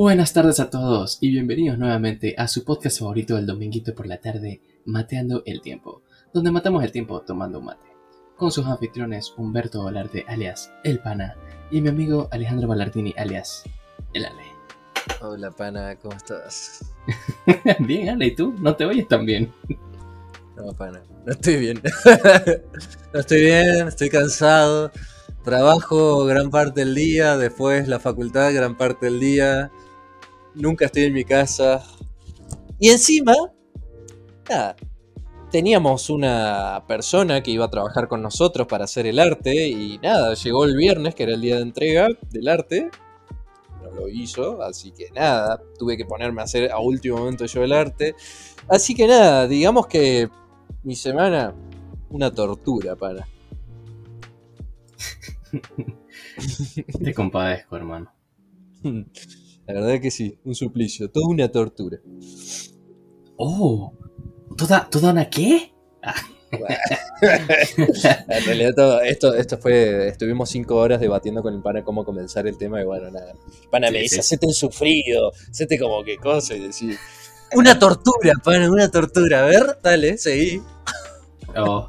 Buenas tardes a todos y bienvenidos nuevamente a su podcast favorito del dominguito por la tarde, Mateando el Tiempo, donde matamos el tiempo tomando un mate, con sus anfitriones Humberto Valarte alias El Pana y mi amigo Alejandro Ballardini alias El Ale. Hola Pana, ¿cómo estás? bien, Ale, ¿y tú? ¿No te oyes tan bien? No, Pana, no estoy bien. no estoy bien, estoy cansado. Trabajo gran parte del día, después la facultad gran parte del día. Nunca estoy en mi casa. Y encima, nada, teníamos una persona que iba a trabajar con nosotros para hacer el arte y nada, llegó el viernes, que era el día de entrega del arte. No lo hizo, así que nada, tuve que ponerme a hacer a último momento yo el arte. Así que nada, digamos que mi semana, una tortura para. Te compadezco, hermano. La verdad que sí, un suplicio, toda una tortura. Oh, ¿toda, toda una qué? en realidad todo, esto, esto fue, estuvimos cinco horas debatiendo con el pana cómo comenzar el tema y bueno, nada. El pana me Sí, dice, sí. hacete un sufrido, hacete como que cosa y decir, una tortura, pana, una tortura. A ver, dale, seguí. Oh,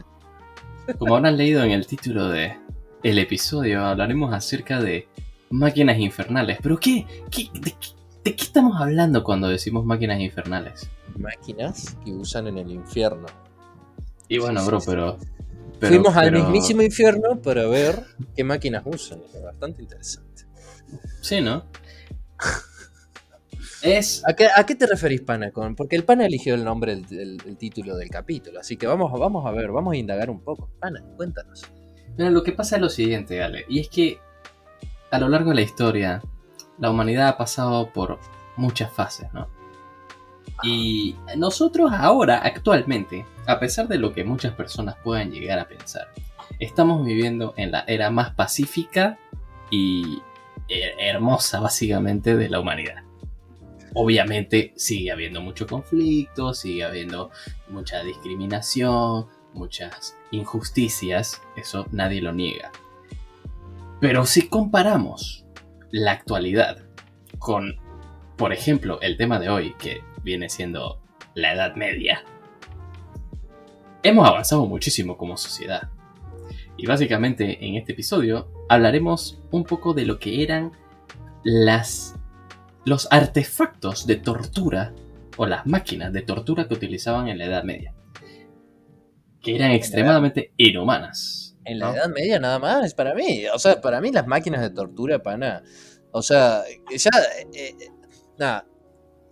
como habrán leído en el título de el episodio, hablaremos acerca de máquinas infernales. ¿Pero qué? ¿Qué- de, qué- de qué estamos hablando cuando decimos máquinas infernales? Máquinas que usan en el infierno. Y bueno, Sí, bro, sí, pero... pero- Fuimos al mismísimo infierno para ver qué máquinas usan. Es bastante interesante. Sí, ¿no? Es... ¿A qué, a qué te referís, pana? Con, porque el pana eligió el nombre, el, el- el título del capítulo. Así que vamos, vamos a ver, vamos a indagar un poco. Pana, cuéntanos. Mira, lo que pasa es lo siguiente, Ale, y es que a lo largo de la historia, la humanidad ha pasado por muchas fases, ¿no? Y nosotros ahora, actualmente, a pesar de lo que muchas personas puedan llegar a pensar, estamos viviendo en la era más pacífica y hermosa, básicamente, de la humanidad. Obviamente sigue habiendo mucho conflicto, sigue habiendo mucha discriminación, muchas injusticias, eso nadie lo niega. Pero si comparamos la actualidad con, por ejemplo, el tema de hoy, que viene siendo la Edad Media, hemos avanzado muchísimo como sociedad. Y básicamente en este episodio hablaremos un poco de lo que eran las, los artefactos de tortura o las máquinas de tortura que utilizaban en la Edad Media. Que eran extremadamente inhumanas. En la ¿no? Edad Media nada más, para mí. O sea, para mí las máquinas de tortura, pana. O sea, ya. eh, eh, nada.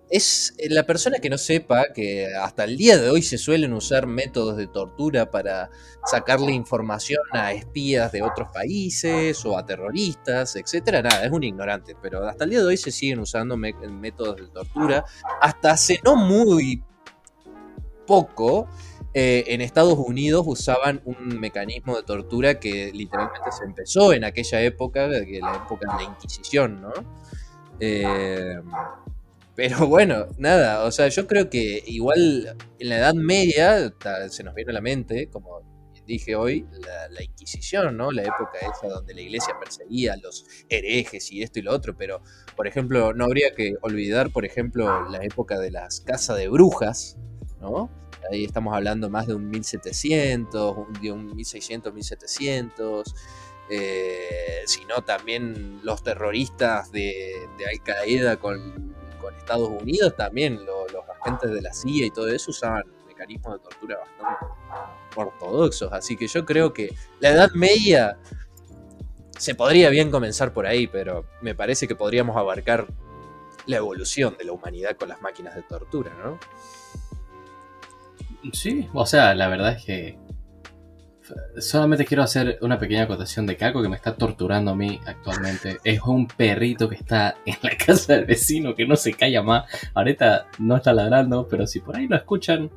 Es la persona que no sepa que hasta el día de hoy se suelen usar métodos de tortura para sacarle información a espías de otros países o a terroristas, etcétera. Nada, es un ignorante, pero hasta el día de hoy se siguen usando métodos de tortura. Hasta hace no muy poco, eh, en Estados Unidos usaban un mecanismo de tortura que literalmente se empezó en aquella época, que la época de la Inquisición, ¿no? Eh, pero bueno, nada, o sea, yo creo que igual en la Edad Media se nos viene a la mente, como dije hoy, la, la Inquisición, ¿no? La época esa donde la iglesia perseguía a los herejes y esto y lo otro, pero, por ejemplo, no habría que olvidar, por ejemplo, la época de las casas de brujas, ¿no? Ahí estamos hablando más de un 1700, un- de un 1600, 1700. Eh, sino también los terroristas de, de Al Qaeda con, Estados Unidos, también lo- los agentes de la CIA y todo eso usaban mecanismos de tortura bastante ortodoxos. Así que yo creo que la Edad Media se podría bien comenzar por ahí, pero me parece que podríamos abarcar la evolución de la humanidad con las máquinas de tortura, ¿no? Sí, o sea, la verdad es que solamente quiero hacer una pequeña acotación de que algo que me está torturando a mí actualmente es un perrito que está en la casa del vecino que no se calla más. Ahorita no está ladrando, pero si por ahí lo escuchan,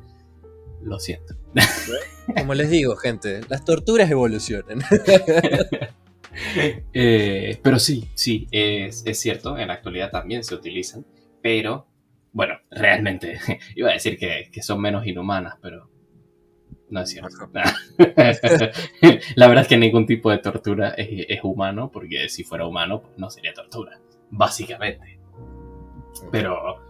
lo siento. Como les digo, gente, las torturas evolucionan. Eh, pero sí, sí, es, es cierto, en la actualidad también se utilizan, pero bueno, realmente iba a decir que, que son menos inhumanas, pero no es cierto. la verdad es que ningún tipo de tortura es, es humano, porque si fuera humano, pues no sería tortura, básicamente. Pero.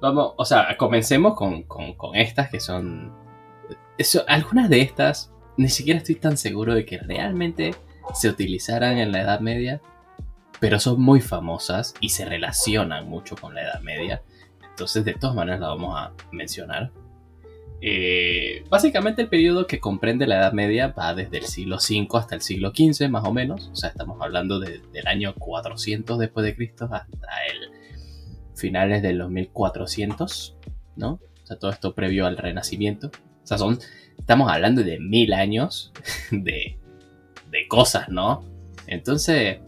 Vamos, o sea, comencemos con, con, con estas que son. Eso, algunas de estas ni siquiera estoy tan seguro de que realmente se utilizaran en la Edad Media, pero son muy famosas y se relacionan mucho con la Edad Media. Entonces, de todas maneras, la vamos a mencionar. Eh, básicamente el periodo que comprende la Edad Media va desde el siglo V hasta el siglo XV, más o menos. O sea, estamos hablando del año 400 después de Cristo hasta el finales de los 1400, ¿no? O sea, todo esto previo al Renacimiento. O sea, son, estamos hablando de mil años de, de cosas, ¿no? Entonces,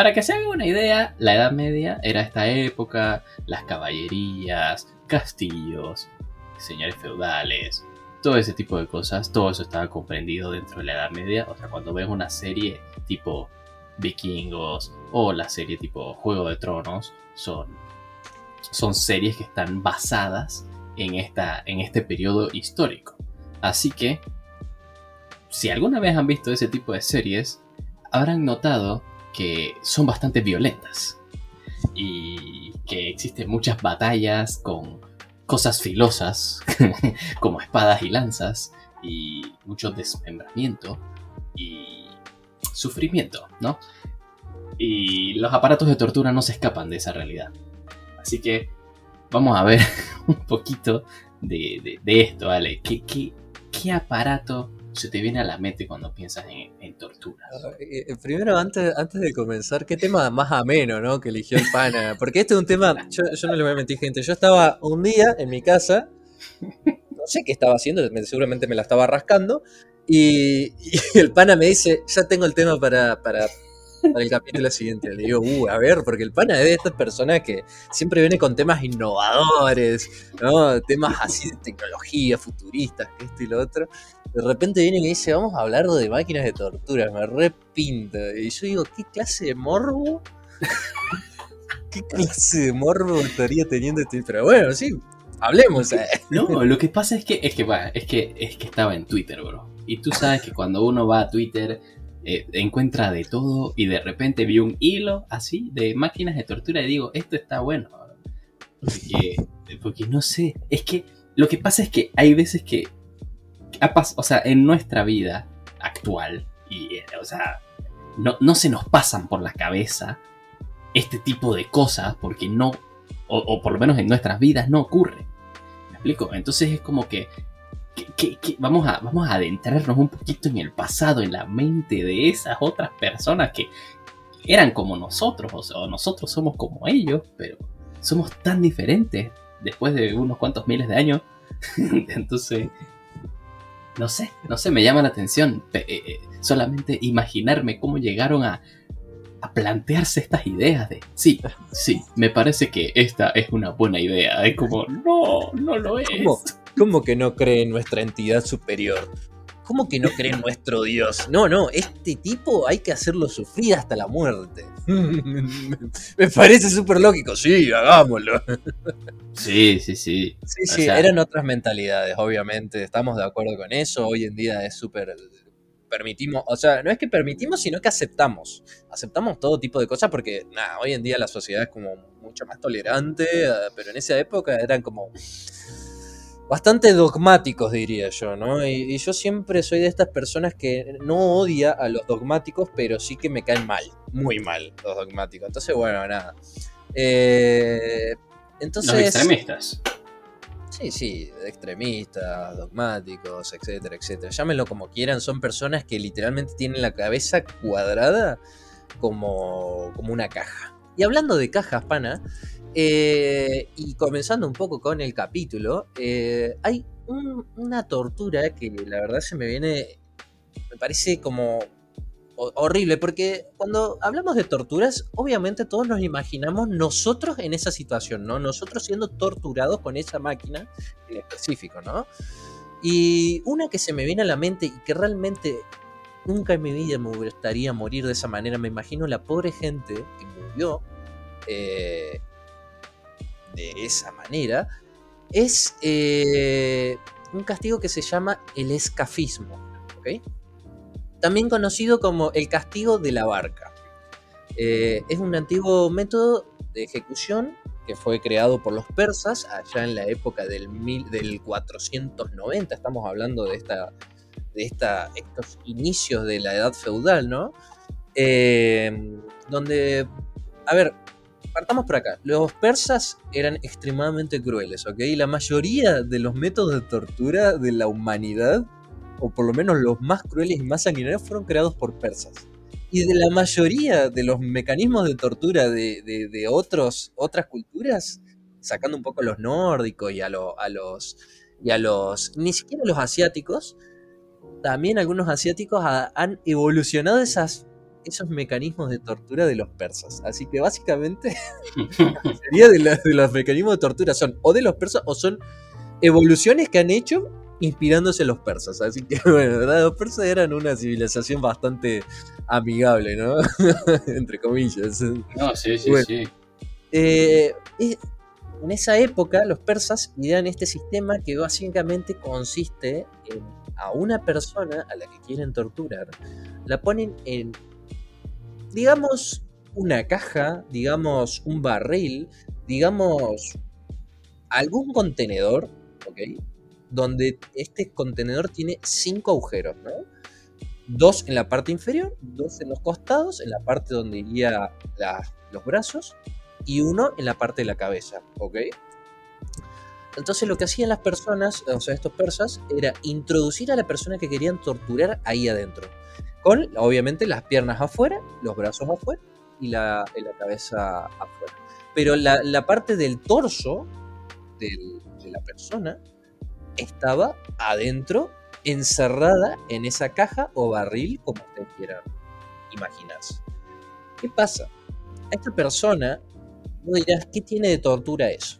para que se haga una idea, la Edad Media era esta época, las caballerías, castillos, señores feudales, todo ese tipo de cosas, todo eso estaba comprendido dentro de la Edad Media. O sea, cuando ves una serie tipo Vikingos o la serie tipo Juego de Tronos, son, son series que están basadas en, esta, en este periodo histórico. Así que, si alguna vez han visto ese tipo de series, habrán notado que son bastante violentas y que existen muchas batallas con cosas filosas como espadas y lanzas y mucho desmembramiento y sufrimiento, ¿no? Y los aparatos de tortura no se escapan de esa realidad. Así que vamos a ver un poquito de, esto, ¿vale? ¿Qué, qué, aparato se te viene a la mente cuando piensas en, tortura? Ah, eh, eh, primero, antes, antes de comenzar, ¿qué tema más ameno, ¿no? Que eligió el pana. Porque este es un tema, yo, no le voy a mentir, gente. Yo estaba un día en mi casa, no sé qué estaba haciendo, seguramente me la estaba rascando, y, el pana me dice, ya tengo el tema para, para para el capítulo siguiente. Le digo, uh, a ver, porque el pana es de estas personas que siempre viene con temas innovadores, ¿no? Temas así de tecnología, futuristas, esto y lo otro. De repente viene y me dice, vamos a hablar de máquinas de tortura, me repinta. Y yo digo, ¿qué clase de morbo? ¿Qué clase de morbo estaría teniendo este? Pero bueno, sí, hablemos. Eh. No, lo que pasa es que, es que, es que, es que estaba en Twitter, bro. Y tú sabes que cuando uno va a Twitter eh, encuentra de todo y de repente vi un hilo así de máquinas de tortura y digo, esto está bueno. Porque, no sé, es que lo que pasa es que hay veces que, o sea, en nuestra vida actual, y, eh, o sea, no, no se nos pasan por la cabeza este tipo de cosas porque no, o, o, por lo menos en nuestras vidas no ocurre. ¿Me explico? Entonces es como que vamos, a, vamos a adentrarnos un poquito en el pasado, en la mente de esas otras personas que eran como nosotros, o sea, nosotros somos como ellos, pero somos tan diferentes después de unos cuantos miles de años. Entonces, no sé, no sé, me llama la atención eh, eh, solamente imaginarme cómo llegaron a, a plantearse estas ideas de, sí, sí, me parece que esta es una buena idea. Es como, no, no lo es. ¿Cómo que no cree en nuestra entidad superior? ¿Cómo que no cree en nuestro Dios? No, no, este tipo hay que hacerlo sufrir hasta la muerte. Me parece súper lógico, sí, hagámoslo. Sí, sí, sí. Sí, sí, eran otras mentalidades, obviamente, estamos de acuerdo con eso. Hoy en día es súper permitimos, o sea, no es que permitimos, sino que aceptamos. Aceptamos todo tipo de cosas porque, nada, hoy en día la sociedad es como mucho más tolerante, eh, pero en esa época eran como bastante dogmáticos, diría yo, ¿no? Y, yo siempre soy de estas personas que no odia a los dogmáticos, pero sí que me caen mal, muy mal los dogmáticos. Entonces, bueno, nada. Eh, entonces, los extremistas. Sí, sí, extremistas, dogmáticos, etcétera, etcétera. Llámenlo como quieran, son personas que literalmente tienen la cabeza cuadrada como, como una caja. Y hablando de cajas, pana, eh, y comenzando un poco con el capítulo, eh, hay una tortura que la verdad se me viene, me parece como horrible, porque cuando hablamos de torturas, obviamente todos nos imaginamos nosotros en esa situación, ¿no? Nosotros siendo torturados con esa máquina en específico, ¿no? Y una que se me viene a la mente y que realmente nunca en mi vida me gustaría morir de esa manera, me imagino la pobre gente que murió eh, de esa manera, es eh, un castigo que se llama el escafismo. También conocido como el castigo de la barca. Eh, es un antiguo método de ejecución que fue creado por los persas allá en la época del, mil, del 490, estamos hablando de, esta, de esta, estos inicios de la edad feudal, ¿no? Eh, donde, a ver, partamos por acá. Los persas eran extremadamente crueles, ¿ok? La mayoría de los métodos de tortura de la humanidad, o por lo menos los más crueles y más sanguinarios, fueron creados por persas. Y de la mayoría de los mecanismos de tortura de, otros, otras culturas, sacando un poco a los nórdicos y a, a los. y a los. ni siquiera los asiáticos, también algunos asiáticos han evolucionado esas esos mecanismos de tortura de los persas. Así que básicamente sería de, de, los mecanismos de tortura son o de los persas o son evoluciones que han hecho inspirándose en los persas. Así que bueno, los persas eran una civilización bastante amigable, ¿no? Entre comillas. No, sí, sí, sí. Eh, en esa época los persas idean este sistema que básicamente consiste en a una persona a la que quieren torturar, la ponen en digamos, una caja, digamos, un barril, digamos, algún contenedor, ¿ok? Donde este contenedor tiene cinco agujeros, ¿no? Dos en la parte inferior, dos en los costados, en la parte donde iría los brazos, y uno en la parte de la cabeza, ¿ok? Entonces lo que hacían las personas, o sea, estos persas, era introducir a la persona que querían torturar ahí adentro con obviamente las piernas afuera, los brazos afuera y la, cabeza afuera. Pero la, parte del torso de la persona estaba adentro, encerrada en esa caja o barril, como ustedes quieran imaginarse. ¿Qué pasa? A esta persona, vos dirás, ¿qué tiene de tortura eso?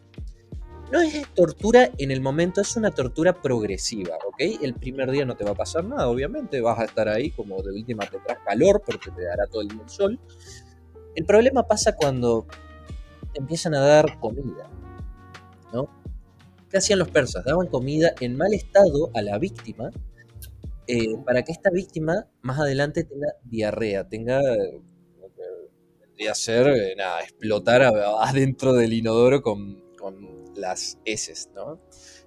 No es tortura en el momento, es una tortura progresiva, ¿ok? El primer día no te va a pasar nada, obviamente, vas a estar ahí como de última te traes calor porque te dará todo el día el sol. El problema pasa cuando empiezan a dar comida, ¿no? ¿Qué hacían los persas? Daban comida en mal estado a la víctima eh, para que esta víctima más adelante tenga diarrea, tenga a ser, eh, nada, explotar adentro del inodoro con las S, ¿no?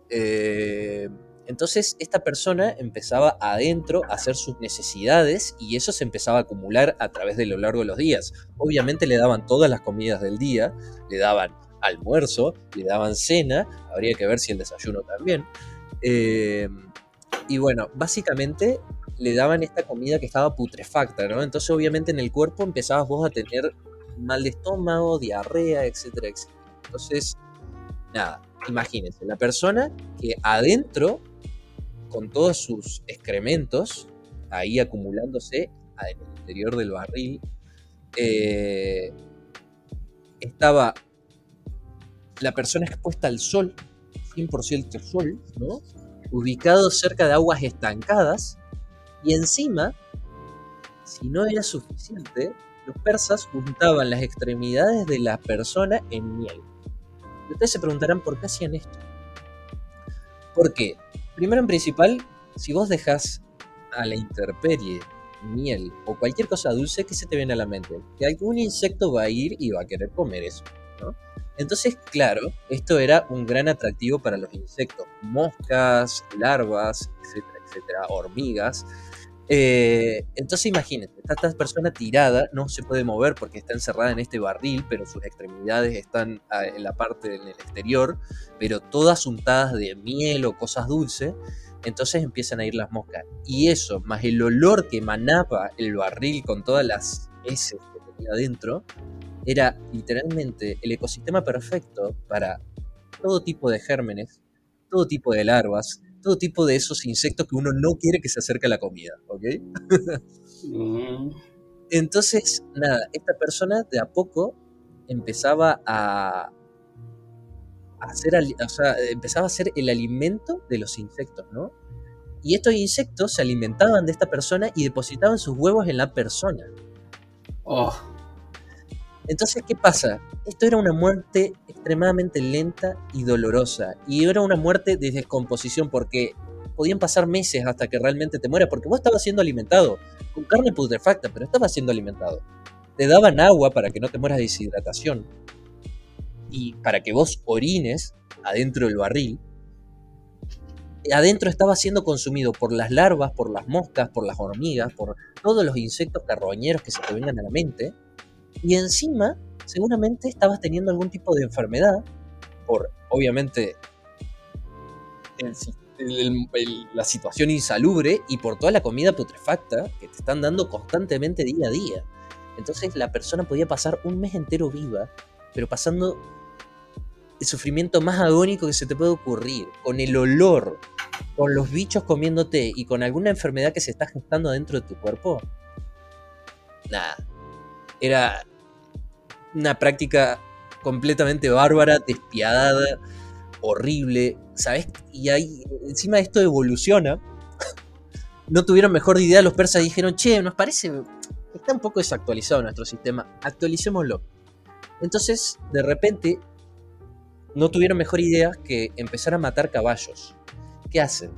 Eh, entonces esta persona empezaba adentro a hacer sus necesidades y eso se empezaba a acumular a través de lo largo de los días. Obviamente le daban todas las comidas del día, le daban almuerzo, le daban cena, habría que ver si el desayuno también. Eh, y bueno, básicamente le daban esta comida que estaba putrefacta, ¿no? Entonces obviamente en el cuerpo empezabas vos a tener mal de estómago, diarrea, etcétera, etcétera. Entonces nada, imagínense, la persona que adentro, con todos sus excrementos, ahí acumulándose en el interior del barril, eh, estaba la persona expuesta al sol, 100% sol, ¿no? ubicado cerca de aguas estancadas, y encima, si no era suficiente, los persas juntaban las extremidades de la persona en miel ustedes se preguntarán por qué hacían esto. Porque, primero en principal, si vos dejas a la intemperie miel o cualquier cosa dulce, ¿qué se te viene a la mente? Que algún insecto va a ir y va a querer comer eso. Entonces, claro, esto era un gran atractivo para los insectos, moscas, larvas, etcétera, etcétera, hormigas, eh, entonces imagínense, esta persona tirada no se puede mover porque está encerrada en este barril, pero sus extremidades están ah, en la parte en el exterior, pero todas untadas de miel o cosas dulces. Entonces empiezan a ir las moscas. Y eso, más el olor que emanaba el barril con todas las heces que tenía adentro, era literalmente el ecosistema perfecto para todo tipo de gérmenes, todo tipo de larvas, todo tipo de esos insectos que uno no quiere que se acerque a la comida, ¿ok? Mm. Entonces, nada, esta persona de a poco empezaba a, hacer, o sea, empezaba a ser el alimento de los insectos, ¿no? Y estos insectos se alimentaban de esta persona y depositaban sus huevos en la persona. Oh. Entonces, ¿qué pasa? Esto era una muerte extremadamente lenta y dolorosa. Y era una muerte de descomposición porque podían pasar meses hasta que realmente te mueras porque vos estabas siendo alimentado con carne putrefacta, pero estabas siendo alimentado. Te daban agua para que no te mueras de deshidratación. y para que vos orines adentro del barril, adentro estaba siendo consumido por las larvas, por las moscas, por las hormigas, por todos los insectos carroñeros que se te vengan a la mente, y encima seguramente estabas teniendo algún tipo de enfermedad, por obviamente la situación insalubre y por toda la comida putrefacta que te están dando constantemente día a día. Entonces la persona podía pasar un mes entero viva, pero pasando el sufrimiento más agónico que se te puede ocurrir, con el olor, con los bichos comiéndote y con alguna enfermedad que se está gestando dentro de tu cuerpo. Nada. Era una práctica completamente bárbara, despiadada, horrible, ¿sabes? Y ahí, encima esto evoluciona. no tuvieron mejor idea los persas y dijeron, che, nos parece, está un poco desactualizado nuestro sistema, actualicémoslo. Entonces, de repente, no tuvieron mejor idea que empezar a matar caballos. ¿Qué hacen?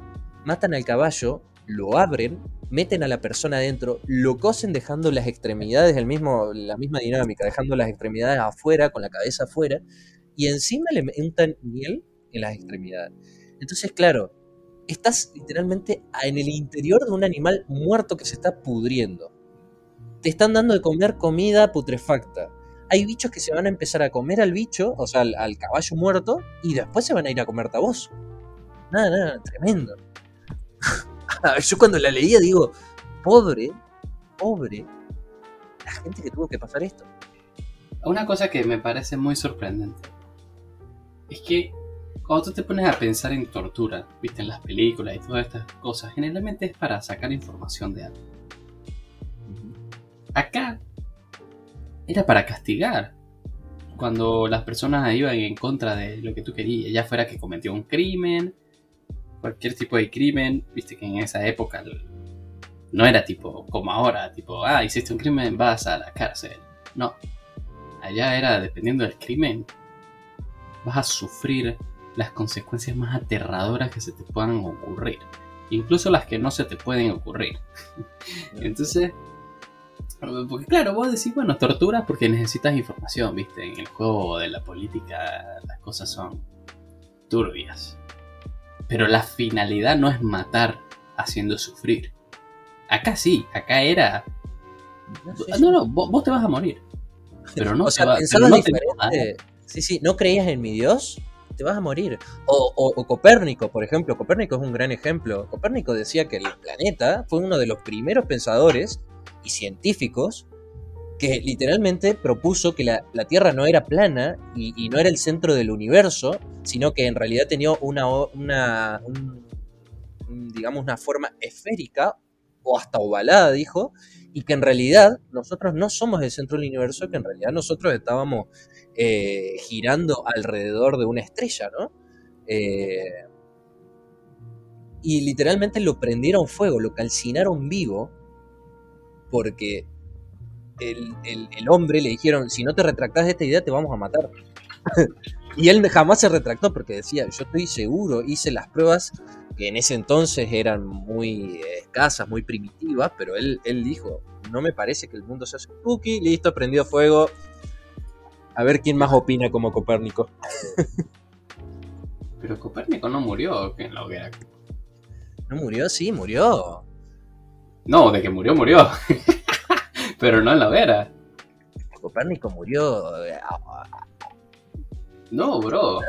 Matan al caballo, lo abren, meten a la persona adentro, lo cosen dejando las extremidades, el mismo, la misma dinámica, dejando las extremidades afuera, con la cabeza afuera, y encima le untan miel en las extremidades. Entonces, claro, estás literalmente en el interior de un animal muerto que se está pudriendo. Te están dando de comer comida putrefacta. Hay bichos que se van a empezar a comer al bicho, o sea, al, caballo muerto, y después se van a ir a comerte a vos. Nada, nada, tremendo. Yo cuando la leía digo, pobre, pobre, la gente que tuvo que pasar esto. Una cosa que me parece muy sorprendente es que cuando tú te pones a pensar en tortura, viste, en las películas y todas estas cosas, generalmente es para sacar información de algo. Acá era para castigar. Cuando las personas iban en contra de lo que tú querías, ya fuera que cometió un crimen, cualquier tipo de crimen, viste que en esa época no era tipo como ahora, tipo, ah, hiciste un crimen, vas a la cárcel. No, allá era dependiendo del crimen, vas a sufrir las consecuencias más aterradoras que se te puedan ocurrir. Incluso las que no se te pueden ocurrir. Entonces, porque claro, vos decís, bueno, tortura porque necesitas información, viste. En el juego de la política las cosas son turbias. Pero la finalidad no es matar haciendo sufrir. Acá sí, acá era... No, no, vos, te vas a morir. Pero no, o sea, no Sí, sí, ¿no creías en mi Dios? te vas a morir. O, Copérnico, por ejemplo. Copérnico es un gran ejemplo. Copérnico decía que el planeta fue uno de los primeros pensadores y científicos que literalmente propuso que la, Tierra no era plana y, no era el centro del universo, sino que en realidad tenía una, una digamos, una forma esférica o hasta ovalada, dijo, y que en realidad nosotros no somos el centro del universo, que en realidad nosotros estábamos eh, girando alrededor de una estrella, ¿no? Eh, y literalmente lo prendieron fuego, lo calcinaron vivo, porque el, hombre le dijeron, si no te retractas de esta idea te vamos a matar. y él jamás se retractó porque decía, yo estoy seguro, hice las pruebas que en ese entonces eran muy escasas, muy primitivas, pero él, él dijo, no me parece que el mundo sea spooky, listo, prendió fuego, a ver quién más opina como Copérnico. Pero Copérnico no murió en la hoguera. ¿No murió? Sí, murió. No, de que murió, murió. Pero no en la hoguera. Copérnico murió. Eh, no, bro.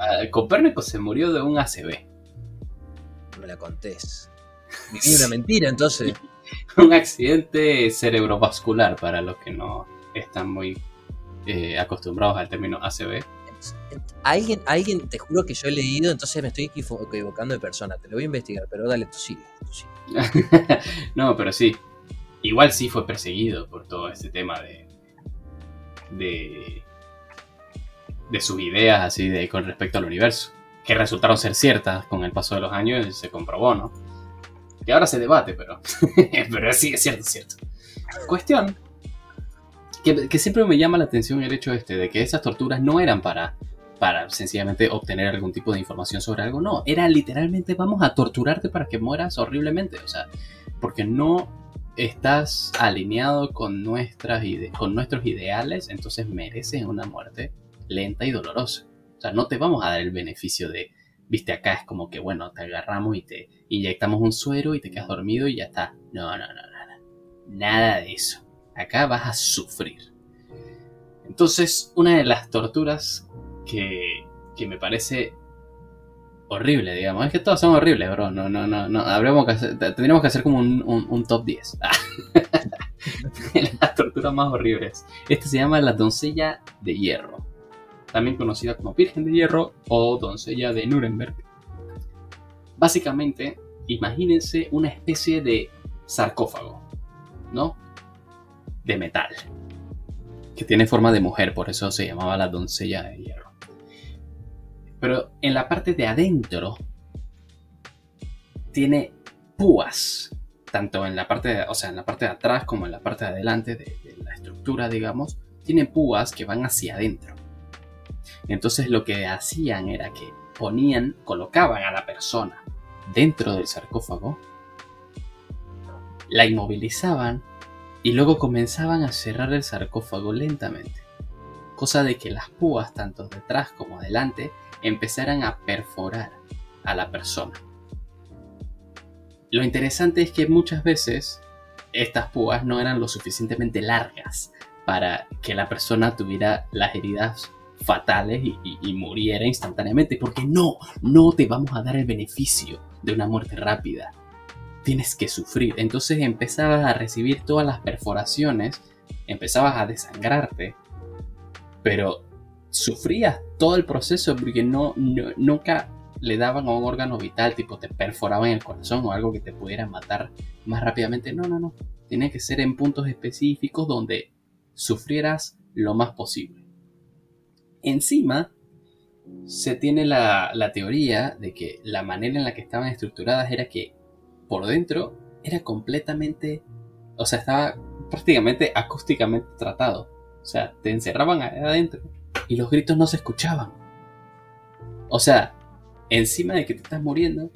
Ah, Copérnico se murió de un ACV. No me la contés. Viví una mentira, entonces. un accidente cerebrovascular para los que no están muy eh, acostumbrados al término ACB. Alguien, alguien, te juro que yo he leído, entonces me estoy equivocando de persona. Te lo voy a investigar, pero dale, tú sigue. no, pero sí. Igual sí fue perseguido por todo este tema de. de. de sus ideas así de con respecto al universo. Que resultaron ser ciertas con el paso de los años y se comprobó, ¿no? Que ahora se debate, pero. pero sí, es cierto, es cierto. Cuestión que, siempre me llama la atención el hecho este de que esas torturas no eran para, para sencillamente obtener algún tipo de información sobre algo, no, era literalmente vamos a torturarte para que mueras horriblemente, o sea, porque no estás alineado con, nuestras con nuestros ideales, entonces mereces una muerte lenta y dolorosa. O sea, no te vamos a dar el beneficio de, viste, acá es como que, bueno, te agarramos y te inyectamos un suero y te quedas dormido y ya está. No, no, no, nada. Nada de eso. Acá vas a sufrir. Entonces, una de las torturas que, que me parece horrible, digamos. Es que todas son horribles, bro. No, no, no, no. Que hacer, tendríamos que hacer como un, un, top 10. Las torturas más horribles. Esta se llama la doncella de hierro. También conocida como Virgen de Hierro o doncella de Nuremberg. Básicamente, imagínense una especie de sarcófago, ¿no? De metal. Que tiene forma de mujer, por eso se llamaba la doncella de hierro. Pero en la parte de adentro tiene púas, tanto en la parte de, o sea, en la parte de atrás como en la parte de adelante de, la estructura, digamos, tiene púas que van hacia adentro. Entonces lo que hacían era que ponían, colocaban a la persona dentro del sarcófago, la inmovilizaban y luego comenzaban a cerrar el sarcófago lentamente. Cosa de que las púas, tanto detrás como adelante, empezaran a perforar a la persona. Lo interesante es que muchas veces estas púas no eran lo suficientemente largas para que la persona tuviera las heridas fatales y, muriera instantáneamente, porque no, no te vamos a dar el beneficio de una muerte rápida. Tienes que sufrir. Entonces empezabas a recibir todas las perforaciones, empezabas a desangrarte, pero sufrías todo el proceso porque no, nunca le daban a un órgano vital, tipo te perforaban el corazón o algo que te pudiera matar más rápidamente. No, no, no. Tiene que ser en puntos específicos donde sufrieras lo más posible. Encima, se tiene la, la teoría de que la manera en la que estaban estructuradas era que por dentro era completamente, o sea, estaba prácticamente acústicamente tratado. O sea, te encerraban adentro y los gritos no se escuchaban. O sea, encima de que te estás muriendo,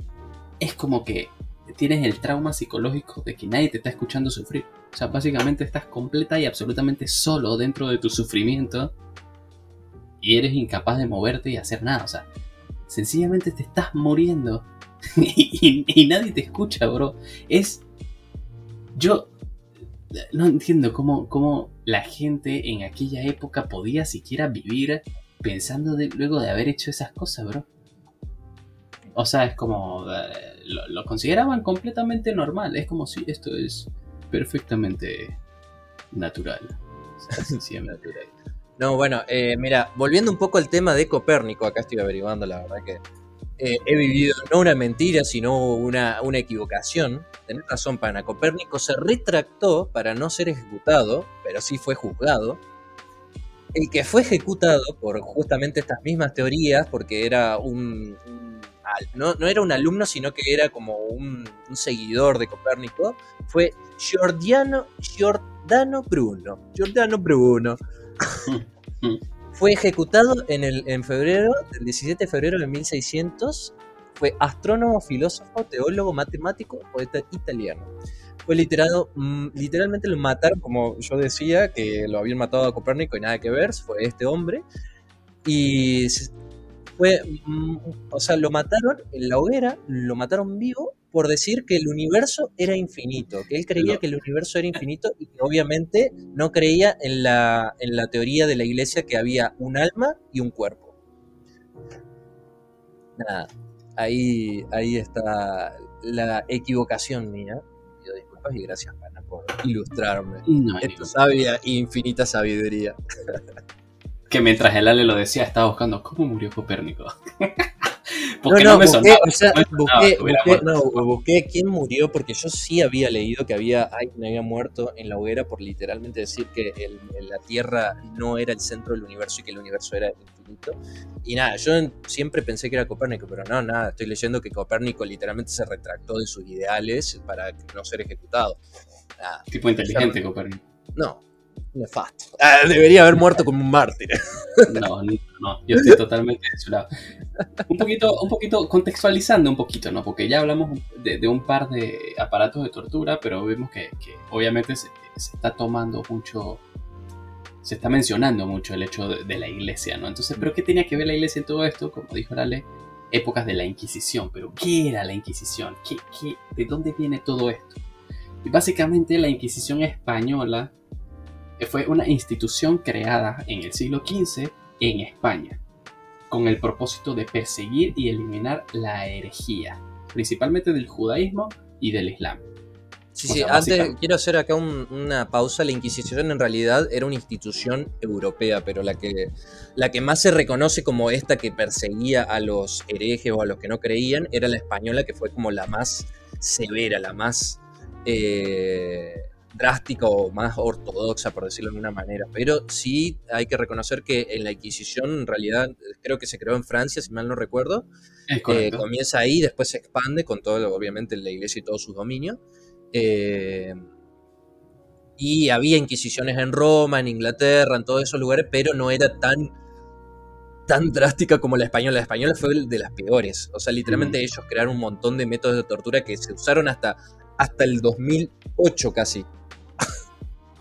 es como que tienes el trauma psicológico de que nadie te está escuchando sufrir. O sea, básicamente estás completa y absolutamente solo dentro de tu sufrimiento y eres incapaz de moverte y hacer nada. O sea, sencillamente te estás muriendo y, nadie te escucha, bro. Es... Yo no entiendo cómo, cómo la gente en aquella época podía siquiera vivir pensando luego de haber hecho esas cosas, bro. O sea, es como... Eh, lo, consideraban completamente normal. Es como si esto es perfectamente natural. natural. No, bueno, eh, mira, volviendo un poco al tema de Copérnico, acá estoy averiguando, la verdad que eh, he vivido no una mentira, sino una, una equivocación. Tenés razón, Pana. Copérnico se retractó para no ser ejecutado, pero sí fue juzgado. El que fue ejecutado por justamente estas mismas teorías, porque era un. no, era un alumno, sino que era como un, seguidor de Copérnico, fue Giordano, Giordano Bruno. Giordano Bruno. Fue ejecutado en, el, en febrero, el 17 de febrero de 1600. Fue astrónomo, filósofo, teólogo, matemático, poeta italiano. Fue mm, literalmente lo mataron, como yo decía, que lo habían matado a Copérnico y nada que ver, fue este hombre. Y fue, mm, o sea, lo mataron en la hoguera, lo mataron vivo por decir que el universo era infinito, que él creía que el universo era infinito y que obviamente no creía en la, en la teoría de la iglesia que había un alma y un cuerpo. Nada, ahí, ahí está la equivocación mía. Pido disculpas y gracias, Pana, por ilustrarme. No, Esta sabia infinita sabiduría. Que mientras el Ale lo decía, estaba buscando cómo murió Copérnico. no, no, busqué, o sea, busqué, busqué, no, busqué, quién murió porque yo sí había leído que había alguien había muerto en la hoguera por literalmente decir que el, la Tierra no era el centro del universo y que el universo era infinito. Y nada, yo siempre pensé que era Copérnico, pero no, nada, estoy leyendo que Copérnico literalmente se retractó de sus ideales para no ser ejecutado. tipo inteligente Copérnico. No, nefasto. Ah, debería haber muerto como un mártir. No, no, no, yo estoy totalmente de su lado. Un poquito, un poquito contextualizando un poquito, ¿no? Porque ya hablamos de, un par de aparatos de tortura, pero vemos que, obviamente se, está tomando mucho, se está mencionando mucho el hecho de, la iglesia, ¿no? Entonces, ¿pero qué tenía que ver la iglesia en todo esto? Como dijo Lale, épocas de la Inquisición. ¿Pero qué era la Inquisición? ¿Qué, qué, de dónde viene todo esto? Y básicamente la Inquisición española fue una institución creada en el siglo XV en España, con el propósito de perseguir y eliminar la herejía, principalmente del judaísmo y del islam. Sí, sí, antes quiero hacer acá una pausa. La Inquisición en realidad era una institución europea, pero la que, la que más se reconoce como esta que perseguía a los herejes o a los que no creían era la española, que fue como la más severa, la más eh, drástica o más ortodoxa, por decirlo de alguna manera. Pero sí hay que reconocer que en la Inquisición, en realidad, creo que se creó en Francia, si mal no recuerdo. Eh, comienza ahí, después se expande con todo, obviamente, la iglesia y todos sus dominios. Eh, y había inquisiciones en Roma, en Inglaterra, en todos esos lugares, pero no era tan, tan drástica como la española. La española fue de las peores. O sea, literalmente ellos crearon un montón de métodos de tortura que se usaron hasta, hasta el 2008 casi.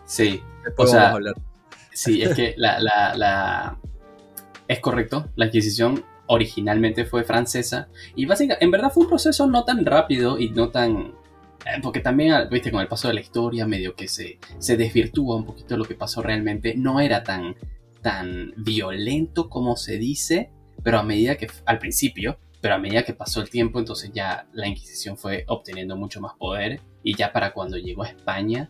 Sí, o sea, Sí, es que la, la, Es correcto, la Inquisición originalmente fue francesa y básicamente, en verdad fue un proceso no tan rápido y no tan eh, porque también, ah, viste, con el paso de la historia, medio que se, se desvirtúa un poquito lo que pasó realmente. No era tan, tan violento como se dice, pero a medida que, al principio, pero a medida que pasó el tiempo, entonces ya la Inquisición fue obteniendo mucho más poder y ya para cuando llegó a España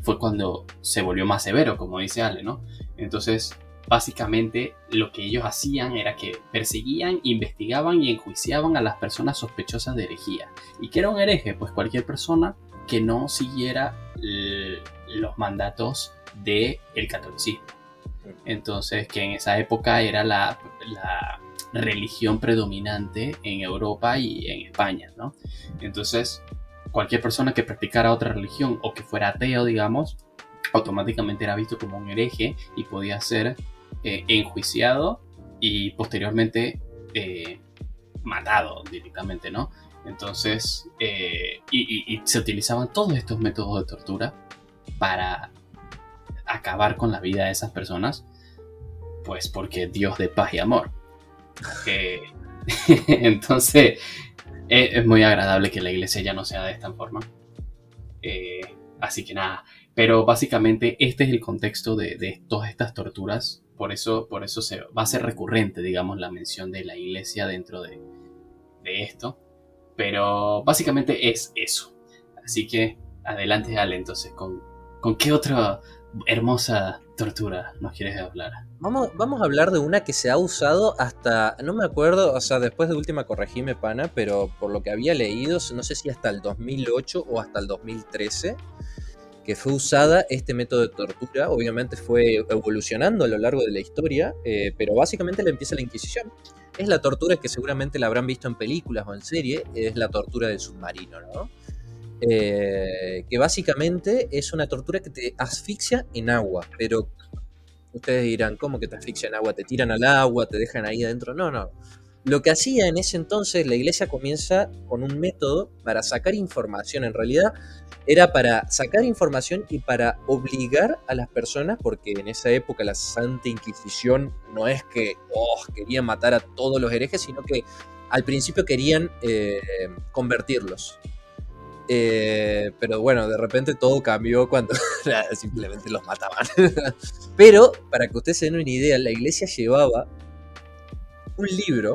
fue cuando se volvió más severo, como dice Ale, ¿no? Entonces básicamente lo que ellos hacían era que perseguían, investigaban y enjuiciaban a las personas sospechosas de herejía. ¿Y qué era un hereje? Pues cualquier persona que no siguiera los mandatos del catolicismo. Entonces, que en esa época era la, la, religión predominante en Europa y en España, ¿no? Entonces, cualquier persona que practicara otra religión o que fuera ateo, digamos, automáticamente era visto como un hereje y podía ser eh, enjuiciado y posteriormente eh, matado directamente, ¿no? Entonces, eh, y, se utilizaban todos estos métodos de tortura para acabar con la vida de esas personas, pues porque Dios de paz y amor. entonces, es, muy agradable que la iglesia ya no sea de esta forma. así que nada, pero básicamente este es el contexto de, de todas estas torturas por eso, por eso se, va a ser recurrente, digamos, la mención de la iglesia dentro de, esto. Pero básicamente es eso. Así que adelante, Ale, entonces, ¿con, con qué otra hermosa tortura nos quieres hablar? Vamos, a hablar de una que se ha usado hasta, no me acuerdo, o sea, después de última corregime, pana, pero por lo que había leído, no sé si hasta el 2008 o hasta el 2013 que fue usada este método de tortura. Obviamente fue evolucionando a lo largo de la historia, eh, pero básicamente le empieza la Inquisición. Es la tortura que seguramente la habrán visto en películas o en serie, es la tortura del submarino, ¿no? Eh, que básicamente es una tortura que te asfixia en agua, pero ustedes dirán, ¿cómo que te asfixia en agua? ¿Te tiran al agua? ¿Te dejan ahí adentro? No, no. Lo que hacía en ese entonces la iglesia comienza con un método para sacar información. En realidad era para sacar información y para obligar a las personas, porque en esa época la Santa Inquisición no es que oh, querían matar a todos los herejes, sino que al principio querían eh, convertirlos. Eh, pero bueno, de repente todo cambió cuando simplemente los mataban. pero, para que ustedes se den una idea, la iglesia llevaba un libro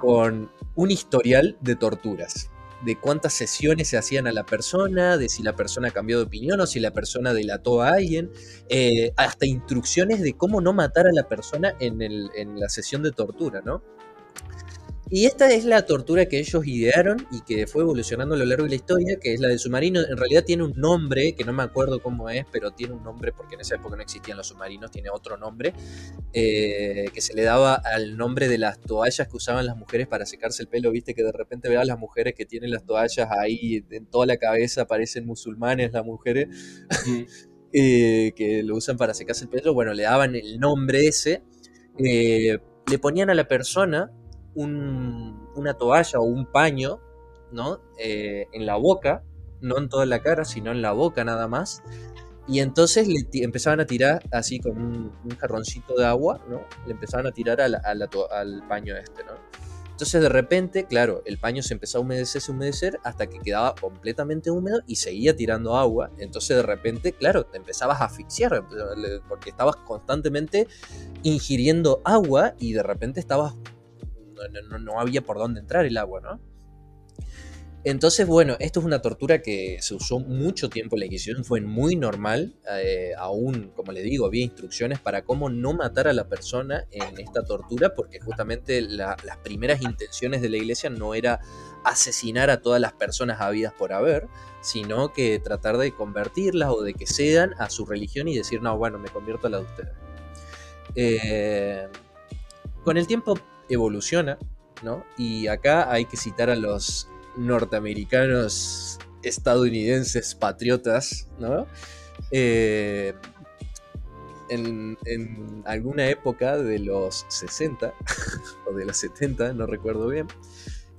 con un historial de torturas de cuántas sesiones se hacían a la persona, de si la persona cambió de opinión o si la persona delató a alguien, eh, hasta instrucciones de cómo no matar a la persona en, en la sesión de tortura, ¿no? Y esta es la tortura que ellos idearon y que fue evolucionando a lo largo de la historia, que es la del submarino. En realidad tiene un nombre, que no me acuerdo cómo es, pero tiene un nombre porque en esa época no existían los submarinos, tiene otro nombre, eh, que se le daba al nombre de las toallas que usaban las mujeres para secarse el pelo. Viste que de repente veas las mujeres que tienen las toallas ahí en toda la cabeza, parecen musulmanes las mujeres, eh, que lo usan para secarse el pelo. Bueno, le daban el nombre ese. Eh, le ponían a la persona una toalla o un paño, ¿no? Eh, en la boca, no en toda la cara, sino en la boca nada más. Y entonces le empezaban a tirar así con un, jarroncito de agua, ¿no? Le empezaban a tirar al, paño este, ¿no? Entonces de repente, claro, el paño se empezó a humedecer, a humedecer hasta que quedaba completamente húmedo y seguía tirando agua. Entonces de repente, claro, te empezabas a asfixiar porque estabas constantemente ingiriendo agua y de repente estabas... no, había por dónde entrar el agua, ¿no? Entonces, bueno, esto es una tortura que se usó mucho tiempo en la Inquisición, fue muy normal, eh, aún, como le digo, había instrucciones para cómo no matar a la persona en esta tortura, porque justamente las primeras intenciones de la iglesia no era asesinar a todas las personas habidas por haber, sino que tratar de convertirlas o de que cedan a su religión y decir, no, bueno, me convierto a la de ustedes. Eh, con el tiempo evoluciona, ¿no? Y acá hay que citar a los norteamericanos estadounidenses patriotas, ¿no? Eh, en, alguna época de los 60 o de los 70, no recuerdo bien,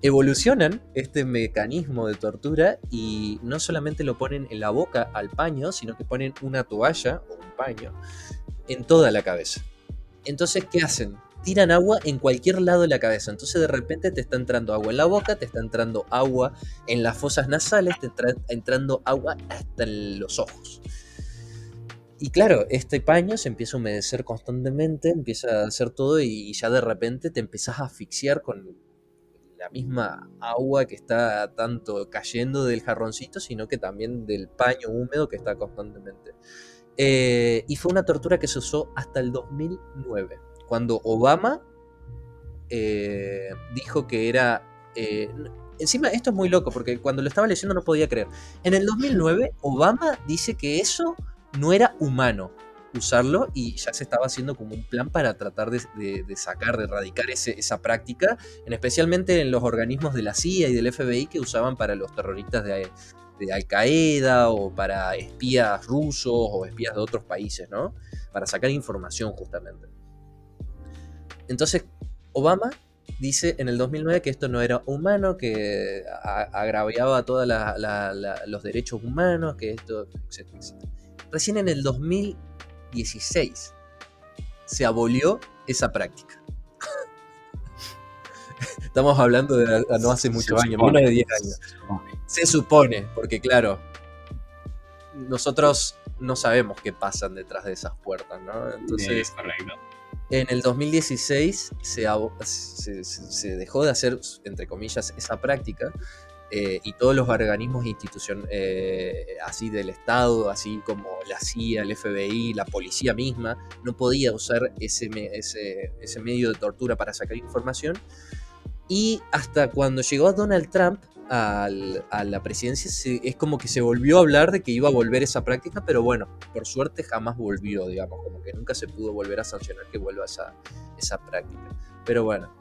evolucionan este mecanismo de tortura y no solamente lo ponen en la boca al paño, sino que ponen una toalla o un paño en toda la cabeza. Entonces, ¿qué hacen? Tiran agua en cualquier lado de la cabeza. Entonces de repente te está entrando agua en la boca, te está entrando agua en las fosas nasales, te está entrando agua hasta en los ojos. Y claro, este paño se empieza a humedecer constantemente, empieza a hacer todo y ya de repente te empezás a asfixiar con la misma agua que está tanto cayendo del jarroncito, sino que también del paño húmedo que está constantemente. Eh, y fue una tortura que se usó hasta el 2009 cuando Obama eh, dijo que era... Eh, encima, esto es muy loco, porque cuando lo estaba leyendo no podía creer. En el 2009, Obama dice que eso no era humano usarlo y ya se estaba haciendo como un plan para tratar de, sacar, de erradicar esa práctica, en especialmente en los organismos de la CIA y del FBI que usaban para los terroristas de, de Al Qaeda o para espías rusos o espías de otros países, ¿no? Para sacar información justamente. Entonces, Obama dice en el 2009 que esto no era humano, que agraviaba todos los derechos humanos, que esto, etc, Recién en el 2016 se abolió esa práctica. Estamos hablando de no hace muchos años, menos de 10 años. Se supone, porque claro, nosotros no sabemos qué pasan detrás de esas puertas, ¿no? Entonces, correcto. En el 2016 se, dejó de hacer, entre comillas, esa práctica eh, y todos los organismos institucionales eh, así del Estado, así como la CIA, el FBI, la policía misma, no podía usar ese, ese medio de tortura para sacar información. Y hasta cuando llegó Donald Trump, a la presidencia es como que se volvió a hablar de que iba a volver esa práctica, pero bueno, por suerte jamás volvió, digamos, como que nunca se pudo volver a sancionar que vuelva esa, esa práctica. Pero bueno,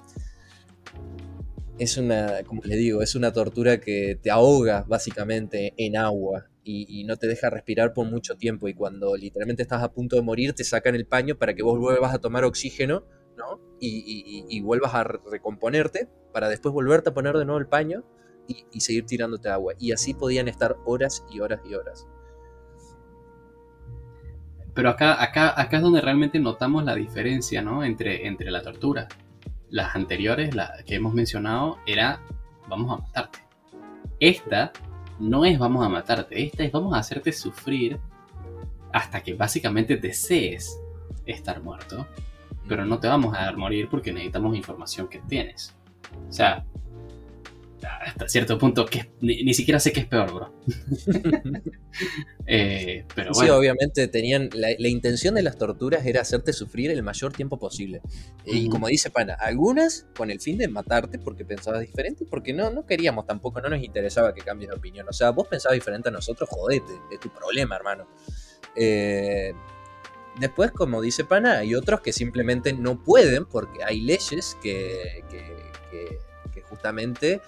es una, como les digo, es una tortura que te ahoga básicamente en agua y, no te deja respirar por mucho tiempo y cuando literalmente estás a punto de morir te sacan el paño para que vos vuelvas a tomar oxígeno, ¿no? Y, y vuelvas a recomponerte para después volverte a poner de nuevo el paño y, seguir tirándote agua. Y así podían estar horas y horas y horas. Pero acá, acá, acá es donde realmente notamos la diferencia ¿no? entre, entre la tortura. Las anteriores, la que hemos mencionado, era vamos a matarte. Esta no es vamos a matarte, esta es vamos a hacerte sufrir hasta que básicamente desees estar muerto. Pero no te vamos a dar morir porque necesitamos información que tienes. O sea, hasta cierto punto que ni, siquiera sé qué es peor, bro. Eh, pero bueno. Sí, obviamente tenían. La, intención de las torturas era hacerte sufrir el mayor tiempo posible. Y como dice Pana, algunas con el fin de matarte porque pensabas diferente y porque no, no queríamos tampoco, no nos interesaba que cambies de opinión. O sea, vos pensabas diferente a nosotros, jodete, es tu problema, hermano. Eh, después, como dice Pana, hay otros que simplemente no pueden porque hay leyes que, que justamente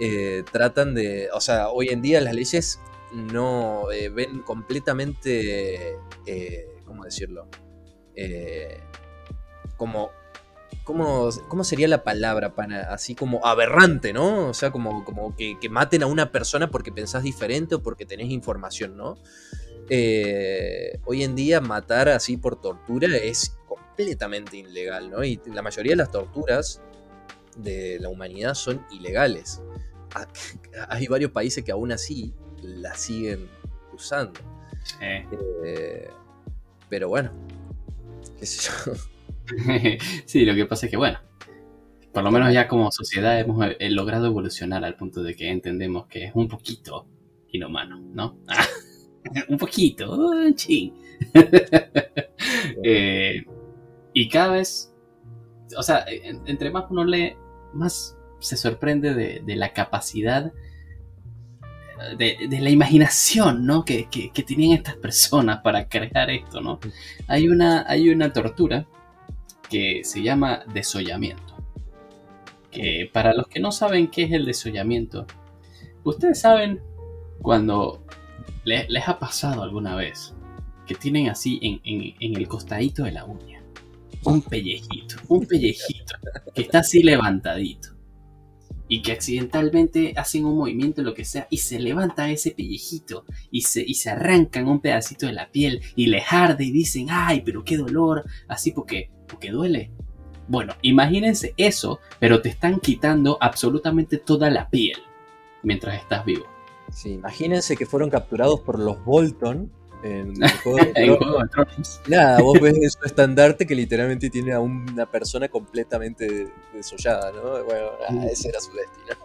eh, tratan de, o sea, hoy en día las leyes no eh, ven completamente, eh, ¿cómo decirlo? como, ¿cómo, ¿cómo, sería la palabra, pana? Así como aberrante, ¿no? O sea, como, como que, maten a una persona porque pensás diferente o porque tenés información, ¿no? Eh, hoy en día matar así por tortura es completamente ilegal, ¿no? Y la mayoría de las torturas de la humanidad son ilegales. Hay varios países que aún así la siguen usando. Eh, pero bueno, qué sé yo. sí, lo que pasa es que, bueno, por lo menos ya como sociedad hemos eh, logrado evolucionar al punto de que entendemos que es un poquito inhumano, ¿no? un poquito, un ching. Eh, y cada vez, o sea, entre más uno lee, más se sorprende de, la capacidad, de, la imaginación, ¿no? Que, que, tenían estas personas para crear esto, ¿no? Hay una, hay una tortura que se llama desollamiento. Que para los que no saben qué es el desollamiento, ustedes saben cuando les ha pasado alguna vez que tienen así en, el costadito de la uña un pellejito, un pellejito que está así levantadito y que accidentalmente hacen un movimiento, lo que sea, y se levanta ese pellejito y se, y se arrancan un pedacito de la piel y les arde y dicen, ay, pero qué dolor, así porque, porque duele. Bueno, imagínense eso, pero te están quitando absolutamente toda la piel mientras estás vivo. Sí, imagínense que fueron capturados por los Bolton en el juego de, Thrones. Nada, vos ves su estandarte que literalmente tiene a una persona completamente desollada, ¿no? Bueno, mm. ese era su destino.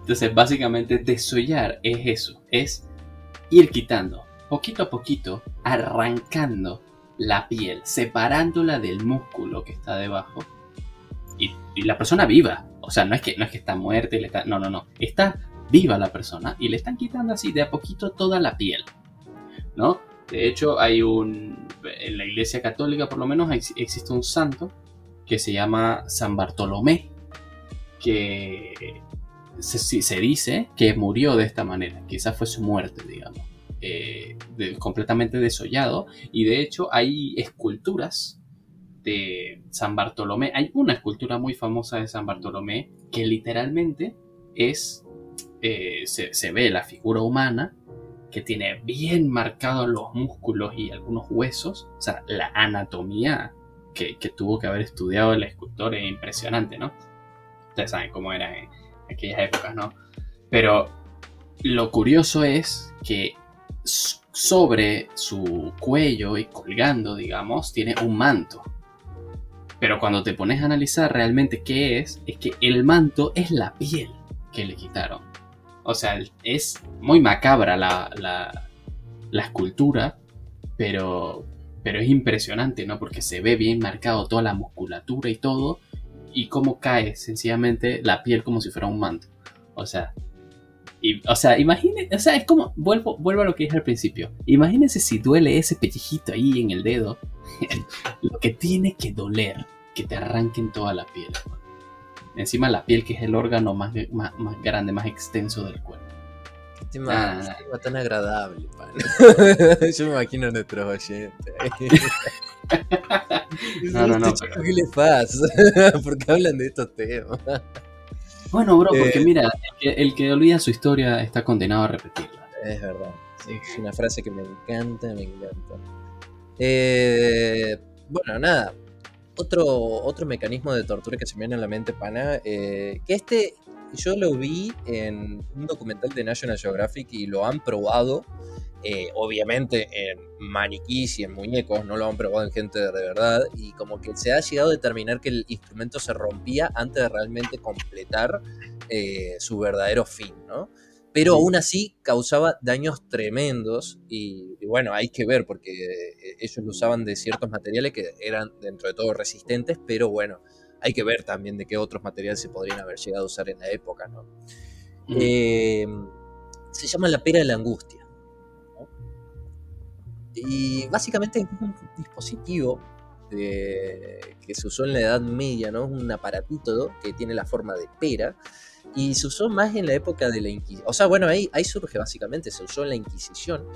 Entonces, básicamente, desollar es eso, es ir quitando, poquito a poquito, arrancando la piel, separándola del músculo que está debajo. Y, la persona viva, o sea, no es que, no es que está muerta y le está. No, no, no. Está viva la persona y le están quitando así de a poquito toda la piel. ¿no? De hecho, hay un. En la iglesia católica, por lo menos, existe un santo que se llama San Bartolomé, que se, dice que murió de esta manera, esa fue su muerte, digamos, eh, completamente desollado. Y de hecho, hay esculturas de San Bartolomé. Hay una escultura muy famosa de San Bartolomé que literalmente es. Eh, se ve la figura humana que tiene bien marcados los músculos y algunos huesos, o sea, la anatomía que, tuvo que haber estudiado el escultor es impresionante, ¿no? Ustedes saben cómo era en aquellas épocas, ¿no? Pero lo curioso es que sobre su cuello y colgando, digamos, tiene un manto. Pero cuando te pones a analizar realmente qué es, es que el manto es la piel que le quitaron. O sea, es muy macabra la, la, escultura, pero, pero es impresionante, ¿no? Porque se ve bien marcado toda la musculatura y todo, y cómo cae sencillamente la piel como si fuera un manto. O sea, o sea, imagínense, o sea, es como, vuelvo, vuelvo a lo que dije al principio, imagínense si duele ese pellejito ahí en el dedo, lo que tiene que doler, que te arranquen toda la piel. Encima la piel, que es el órgano más, más, grande, más extenso del cuerpo. Tema, ah. tan agradable, pan. Yo me imagino a nuestros oyentes. no, no, no. ¿Qué les pasa? ¿Por qué hablan de estos temas? Bueno, bro, porque eh, mira, el que, olvida su historia está condenado a repetirla. Es verdad. es una frase que me encanta, me encanta. Eh, bueno, nada, otro, otro mecanismo de tortura que se me viene a la mente, pana, eh, que este yo lo vi en un documental de National Geographic y lo han probado, eh, obviamente en maniquís y en muñecos, no lo han probado en gente de verdad, y como que se ha llegado a determinar que el instrumento se rompía antes de realmente completar eh, su verdadero fin, ¿no? pero aún así causaba daños tremendos y, bueno, hay que ver porque eh, ellos lo usaban de ciertos materiales que eran dentro de todo resistentes, pero bueno, hay que ver también de qué otros materiales se podrían haber llegado a usar en la época, ¿no? Eh, se llama la pera de la angustia. Y básicamente es un dispositivo que se usó en la Edad Media, ¿no? Un aparatito que tiene la forma de pera y se usó más en la época de la Inquisición. O sea, bueno, ahí, ahí surge básicamente, se usó en la Inquisición.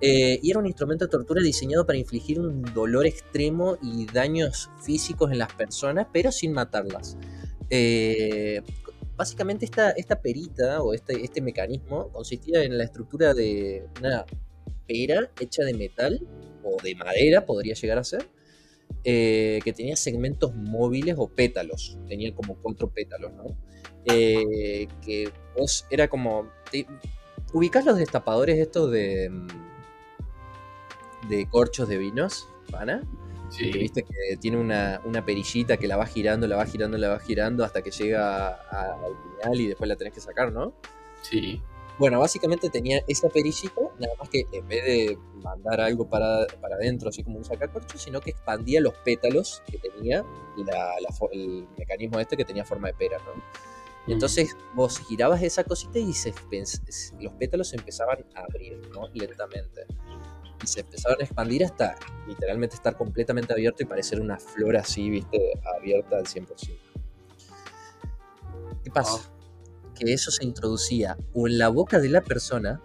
Eh, y era un instrumento de tortura diseñado para infligir un dolor extremo y daños físicos en las personas, pero sin matarlas. Eh, básicamente esta, esta perita o este, este mecanismo consistía en la estructura de una pera hecha de metal o de madera, podría llegar a ser, eh, que tenía segmentos móviles o pétalos, tenía como cuatro pétalos, ¿no? Que vos era como... ¿Ubicás los destapadores estos de, mm, de corchos de vinos, pana? Sí. Que viste que tiene una, una perillita que la va girando, la va girando, la va girando hasta que llega a- al final y después la tenés que sacar, ¿no? Sí. Bueno, básicamente tenía esa perillita, nada más que en vez de mandar algo para, para adentro, así como un sacacorcho, sino que expandía los pétalos que tenía la- la el mecanismo este que tenía forma de pera, ¿no? Y entonces vos girabas esa cosita y se, los pétalos se empezaban a abrir, ¿no? Lentamente. Y se empezaban a expandir hasta literalmente estar completamente abierto y parecer una flor así, viste, abierta al 100%. ¿Qué pasa? Que eso se introducía o en la boca de la persona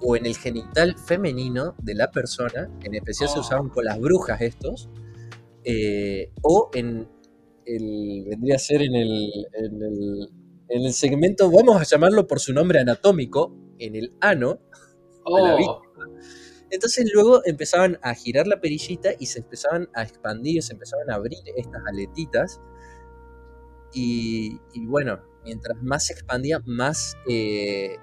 o en el genital femenino de la persona, en especial se Oh. usaban con las brujas estos, eh, o en el, vendría a ser en el, en el, en el segmento, vamos a llamarlo por su nombre anatómico, en el ano, la Oh, entonces luego empezaban a girar la perillita y se empezaban a expandir, se empezaban a abrir estas aletitas. Y, y bueno, mientras más se expandía, más eh,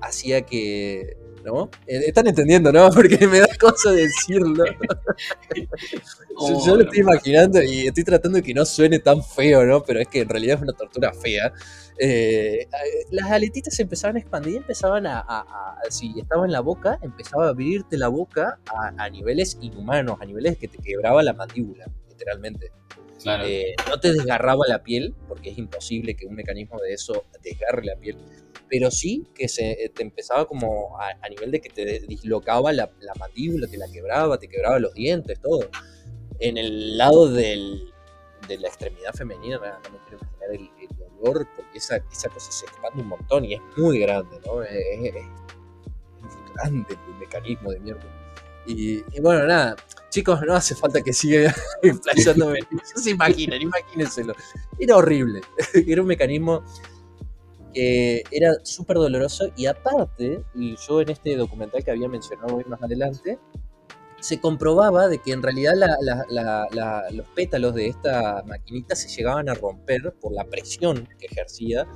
hacía que... ¿No? Eh, Están entendiendo, ¿no? Porque me da cosa decirlo. Yo, yo lo estoy imaginando y estoy tratando de que no suene tan feo, ¿no? Pero es que en realidad es una tortura fea. Eh, las aletitas se empezaban a expandir, empezaban a, a- a- si estaba en la boca, empezaba a abrirte la boca a, a niveles inhumanos, a niveles que te quebraba la mandíbula, literalmente. claro. Eh, no te desgarraba la piel, porque es imposible que un mecanismo de eso desgarre la piel, pero sí que se, te empezaba como a, a nivel de que te dislocaba la, la mandíbula, te la quebraba, te quebraba los dientes, todo. En el lado del, de la extremidad femenina, no, no me quiero imaginar el, porque esa, esa cosa se expande un montón y es muy grande, ¿no? Es, es- es grande el mecanismo de mierda. Y, y bueno, nada, chicos, no hace falta que siga explayándome. No se imaginan, imagínenselo. Era horrible. Era un mecanismo que era súper doloroso y aparte, y yo en este documental que había mencionado hoy más adelante, se comprobaba de que en realidad los pétalos de esta maquinita se llegaban a romper por la presión que ejercía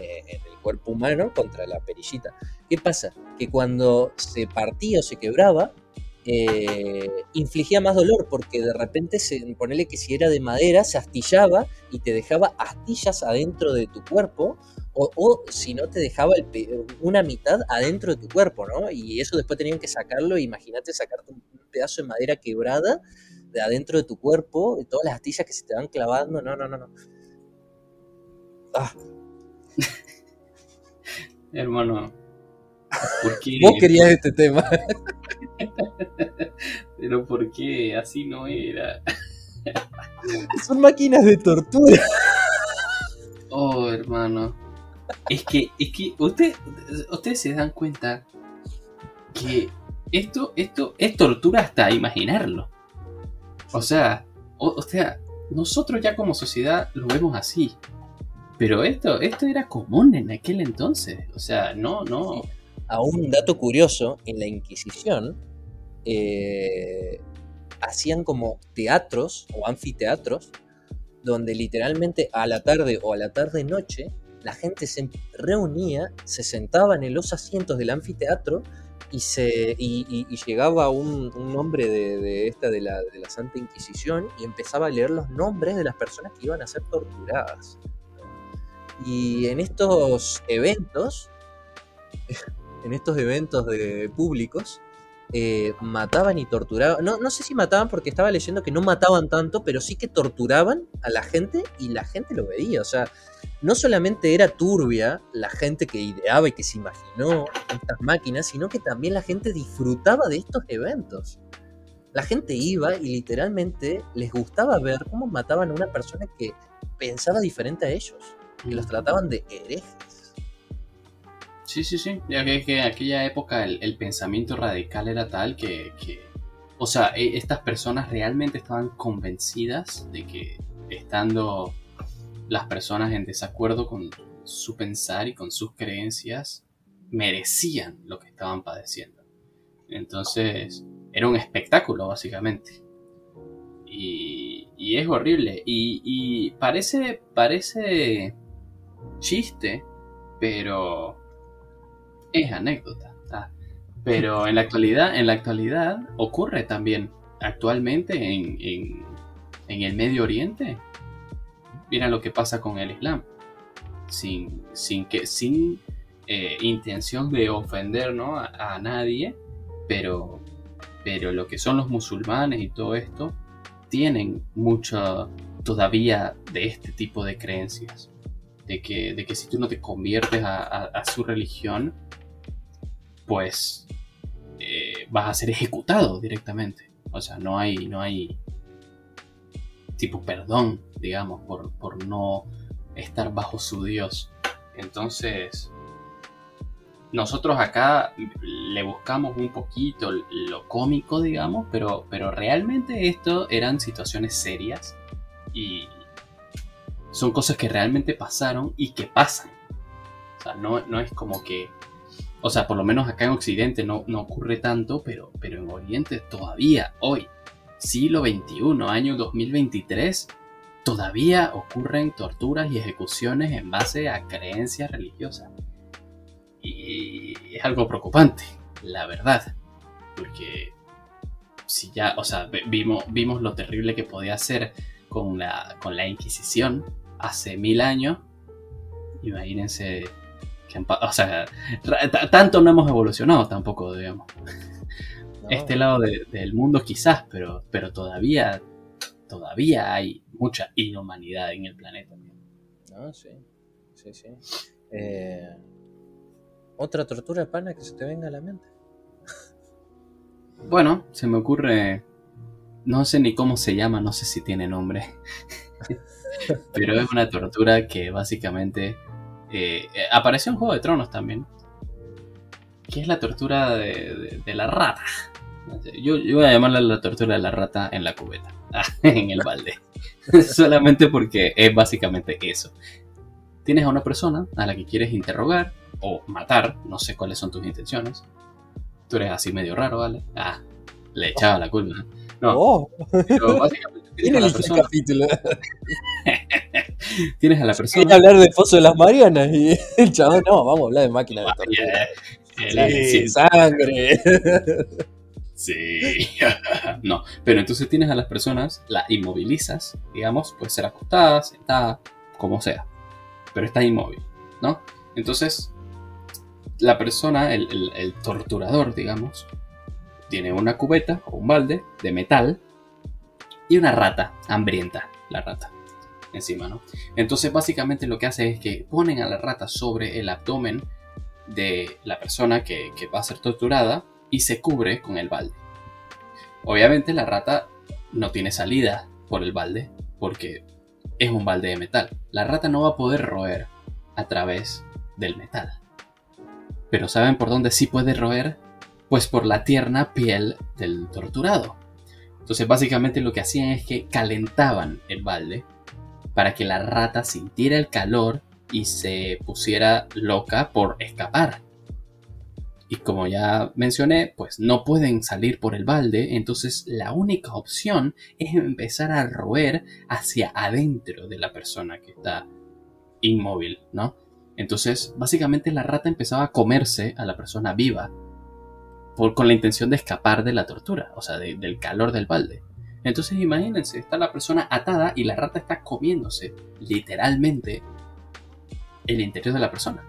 eh, en el cuerpo humano contra la perillita. ¿Qué pasa? Que cuando se partía o se quebraba, eh, infligía más dolor porque de repente se ponele que si era de madera se astillaba y te dejaba astillas adentro de tu cuerpo o, si no te dejaba el una mitad adentro de tu cuerpo, ¿no? Y eso después tenían que sacarlo, imagínate sacarte un, pedazo de madera quebrada de adentro de tu cuerpo, y todas las astillas que se te van clavando, no, no, no, no. Ah, Hermano. Vos querías este tema. Pero ¿por qué? Así no era. Son máquinas de tortura. Oh, hermano. Es que, es que usted, ustedes se dan cuenta que esto, esto es tortura hasta imaginarlo. O sea, o, o sea, nosotros ya como sociedad lo vemos así. Pero esto, esto era común en aquel entonces. O sea, no, no. A un dato curioso, en la Inquisición eh, hacían como teatros o anfiteatros donde literalmente a la tarde o a la tarde-noche la gente se reunía, se sentaban en los asientos del anfiteatro y, se, y, llegaba un, un hombre de, de esta de la, de la Santa Inquisición y empezaba a leer los nombres de las personas que iban a ser torturadas. Y en estos eventos, en estos eventos de públicos, eh, mataban y torturaban. No, no sé si mataban porque estaba leyendo que no mataban tanto, pero sí que torturaban a la gente y la gente lo veía. O sea, no solamente era turbia la gente que ideaba y que se imaginó estas máquinas, sino que también la gente disfrutaba de estos eventos. La gente iba y literalmente les gustaba ver cómo mataban a una persona que pensaba diferente a ellos, que los trataban de herejes. Sí, sí, sí. Ya que, que en aquella época el, pensamiento radical era tal que, o sea, e- estas personas realmente estaban convencidas de que estando las personas en desacuerdo con su pensar y con sus creencias, merecían lo que estaban padeciendo. Entonces, era un espectáculo, básicamente. Y, y es horrible. Y parece, parece chiste, pero es anécdota. Pero en la actualidad, en la actualidad ocurre también actualmente en, en, el Medio Oriente. Mira lo que pasa con el Islam. Sin, sin que, sin eh, intención de ofender ¿no? a, nadie, pero, pero lo que son los musulmanes y todo esto tienen mucho todavía de este tipo de creencias. De que, de que si tú no te conviertes a su religión, pues eh, vas a ser ejecutado directamente. O sea, no hay, no hay tipo perdón, digamos, por, por no estar bajo su Dios. Entonces, nosotros acá le buscamos un poquito lo cómico, digamos, pero, pero realmente esto eran situaciones serias y son cosas que realmente pasaron y que pasan. O sea, no, no es como que, o sea, por lo menos acá en Occidente no, no ocurre tanto, pero, pero en Oriente todavía, hoy, siglo XXI, año 2023, todavía ocurren torturas y ejecuciones en base a creencias religiosas. Y es algo preocupante, la verdad. Porque si ya, o sea, vimos, vimos lo terrible que podía ser con la, con la Inquisición hace mil años. Imagínense que han pa- o sea, tanto no hemos evolucionado tampoco, digamos. ¿no? Este lado de- del mundo quizás, pero, pero todavía, todavía hay mucha inhumanidad en el planeta. No, sí. Sí, sí. Eh, Otra tortura pana que se te venga a la mente. Bueno, se me ocurre. No sé ni cómo se llama, no sé si tiene nombre. Pero es una tortura que básicamente. Eh, eh, apareció en Juego de Tronos también. Que es la tortura de, de- de la rata. Yo, yo voy a llamarla la tortura de la rata en la cubeta. En el balde. Solamente porque es básicamente eso. Tienes a una persona a la que quieres interrogar o matar, no sé cuáles son tus intenciones. Tú eres así medio raro, ¿vale? Ah, le echaba la culpa. ¿no? Oh, pero básicamente ¿quién tienes a la eligió el persona. capítulo? Tienes a la Quería persona. hablar de Pozo de las Marianas y el chabón, no, vamos a hablar de máquina de tortura. eh, Sí, sí, sangre. Sí. no, pero entonces tienes a las personas, las inmovilizas, digamos, puede ser acostada, sentada, como sea. Pero está inmóvil, ¿no? Entonces, la persona, el, el- el torturador, digamos, tiene una cubeta o un balde de metal y una rata, hambrienta, la rata, encima, ¿no? Entonces, básicamente lo que hace es que ponen a la rata sobre el abdomen de la persona que, que va a ser torturada y se cubre con el balde. Obviamente la rata no tiene salida por el balde porque es un balde de metal. La rata no va a poder roer a través del metal. Pero ¿saben por dónde sí puede roer? Pues por la tierna piel del torturado. Entonces básicamente lo que hacían es que calentaban el balde para que la rata sintiera el calor y se pusiera loca por escapar. Y como ya mencioné, pues no pueden salir por el balde, entonces la única opción es empezar a roer hacia adentro de la persona que está inmóvil, ¿no? Entonces, básicamente la rata empezaba a comerse a la persona viva por, con la intención de escapar de la tortura, o sea, de- del calor del balde. Entonces, imagínense, está la persona atada y la rata está comiéndose literalmente el interior de la persona.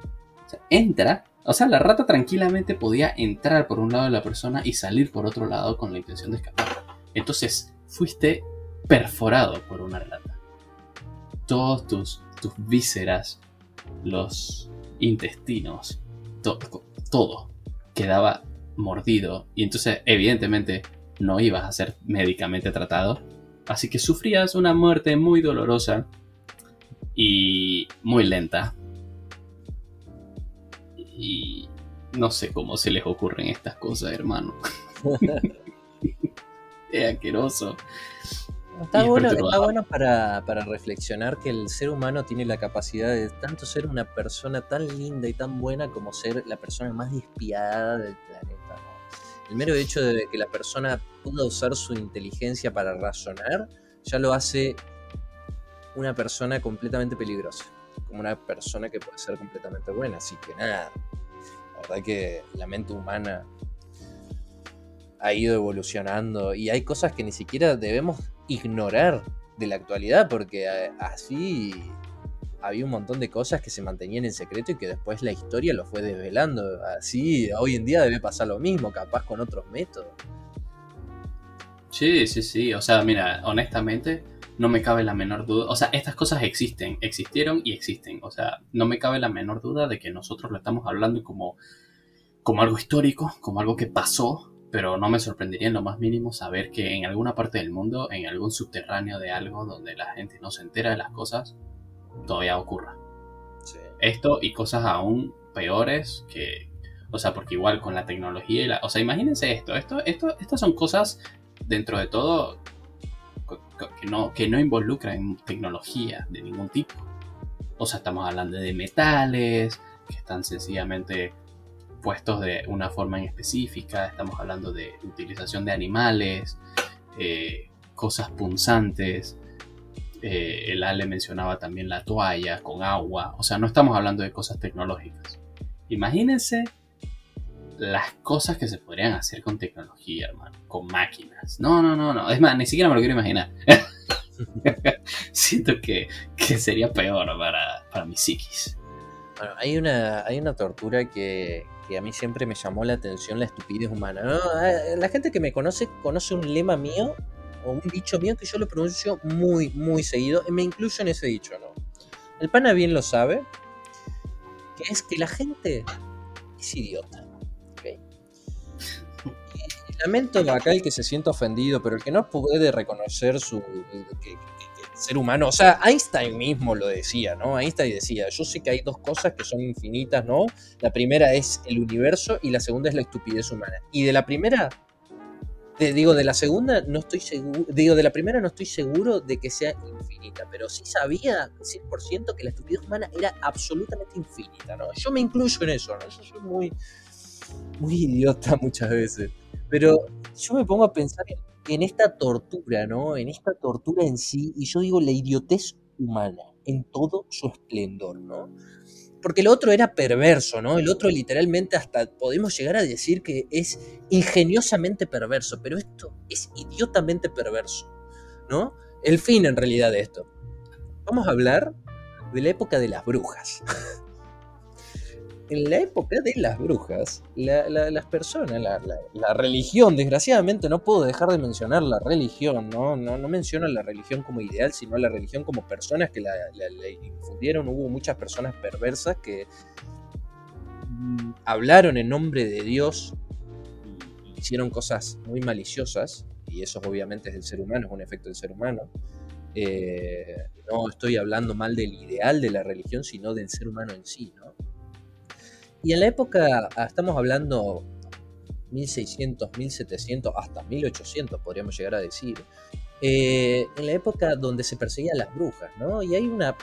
O sea, entra, o sea, la rata tranquilamente podía entrar por un lado de la persona y salir por otro lado con la intención de escapar. Entonces, fuiste perforado por una rata. Todos tus, tus vísceras, los intestinos, to- todo quedaba mordido y entonces evidentemente no ibas a ser médicamente tratado. Así que sufrías una muerte muy dolorosa y muy lenta. Y no sé cómo se les ocurren estas cosas, hermano. es asqueroso. Está bueno, está bueno para, para reflexionar que el ser humano tiene la capacidad de tanto ser una persona tan linda y tan buena como ser la persona más despiadada del planeta. ¿no? el mero hecho de que la persona pueda usar su inteligencia para razonar, ya lo hace una persona completamente peligrosa, como una persona que puede ser completamente buena. Así que nada, la verdad que la mente humana ha ido evolucionando y hay cosas que ni siquiera debemos ignorar de la actualidad porque eh, así había un montón de cosas que se mantenían en secreto y que después la historia lo fue desvelando. Así hoy en día debe pasar lo mismo, capaz con otros métodos. Sí, sí, sí. O sea, mira, honestamente, no me cabe la menor duda. O sea, estas cosas existen, existieron y existen. O sea, no me cabe la menor duda de que nosotros lo estamos hablando como, como algo histórico, como algo que pasó, pero no me sorprendería en lo más mínimo saber que en alguna parte del mundo, en algún subterráneo de algo donde la gente no se entera de las cosas, todavía ocurra. Esto y cosas aún peores que, o sea, porque igual con la tecnología y la, o sea, imagínense esto, esto, esto, estas son cosas dentro de todo que no, que no involucran tecnología de ningún tipo. O sea, estamos hablando de metales que están sencillamente puestos de una forma en específica, estamos hablando de utilización de animales, eh, cosas punzantes, eh, el Ale mencionaba también la toalla con agua, o sea, no estamos hablando de cosas tecnológicas. Imagínense las cosas que se podrían hacer con tecnología, hermano, con máquinas. No, no, no, no, es más, ni siquiera me lo quiero imaginar. Siento que, sería peor para, para mi psiquis. Bueno, hay una, hay una tortura que, que a mí siempre me llamó la atención, la estupidez humana. Eh, la gente que me conoce conoce un lema mío o un dicho mío que yo lo pronuncio muy, muy seguido, me incluyo en ese dicho, ¿no? El pana bien lo sabe, que es que la gente es idiota. Lamento acá el que se sienta ofendido, pero el que no puede reconocer su ser humano, o sea, Einstein mismo lo decía, ¿no? Einstein decía, yo sé que hay dos cosas que son infinitas, ¿no? La primera es el universo y la segunda es la estupidez humana. Y de la primera digo, de la segunda no estoy seguro, digo, de la primera no estoy seguro de que sea infinita, pero sí sabía 100% que la estupidez humana era absolutamente infinita, ¿no? Yo me incluyo en eso, ¿no? Yo soy muy, muy idiota muchas veces, pero yo me pongo a pensar en, esta tortura, ¿no? En esta tortura en sí, y yo digo la idiotez humana en todo su esplendor, ¿no? porque el otro era perverso, ¿no? El otro literalmente hasta podemos llegar a decir que es ingeniosamente perverso, pero esto es idiotamente perverso, ¿no? El fin en realidad de esto. Vamos a hablar de la época de las brujas. en la época de las brujas, las personas, la, religión, desgraciadamente no puedo dejar de mencionar la religión, ¿no? No, no menciono la religión como ideal, sino la religión como personas que la, infundieron. Hubo muchas personas perversas que mm, hablaron en nombre de Dios y hicieron cosas muy maliciosas, y eso obviamente es del ser humano, es un efecto del ser humano. Eh, no estoy hablando mal del ideal de la religión, sino del ser humano en sí, ¿no? Y en la época, ah, estamos hablando 1600, 1700, hasta 1800 podríamos llegar a decir, eh, en la época donde se perseguían las brujas, ¿no? Y hay una,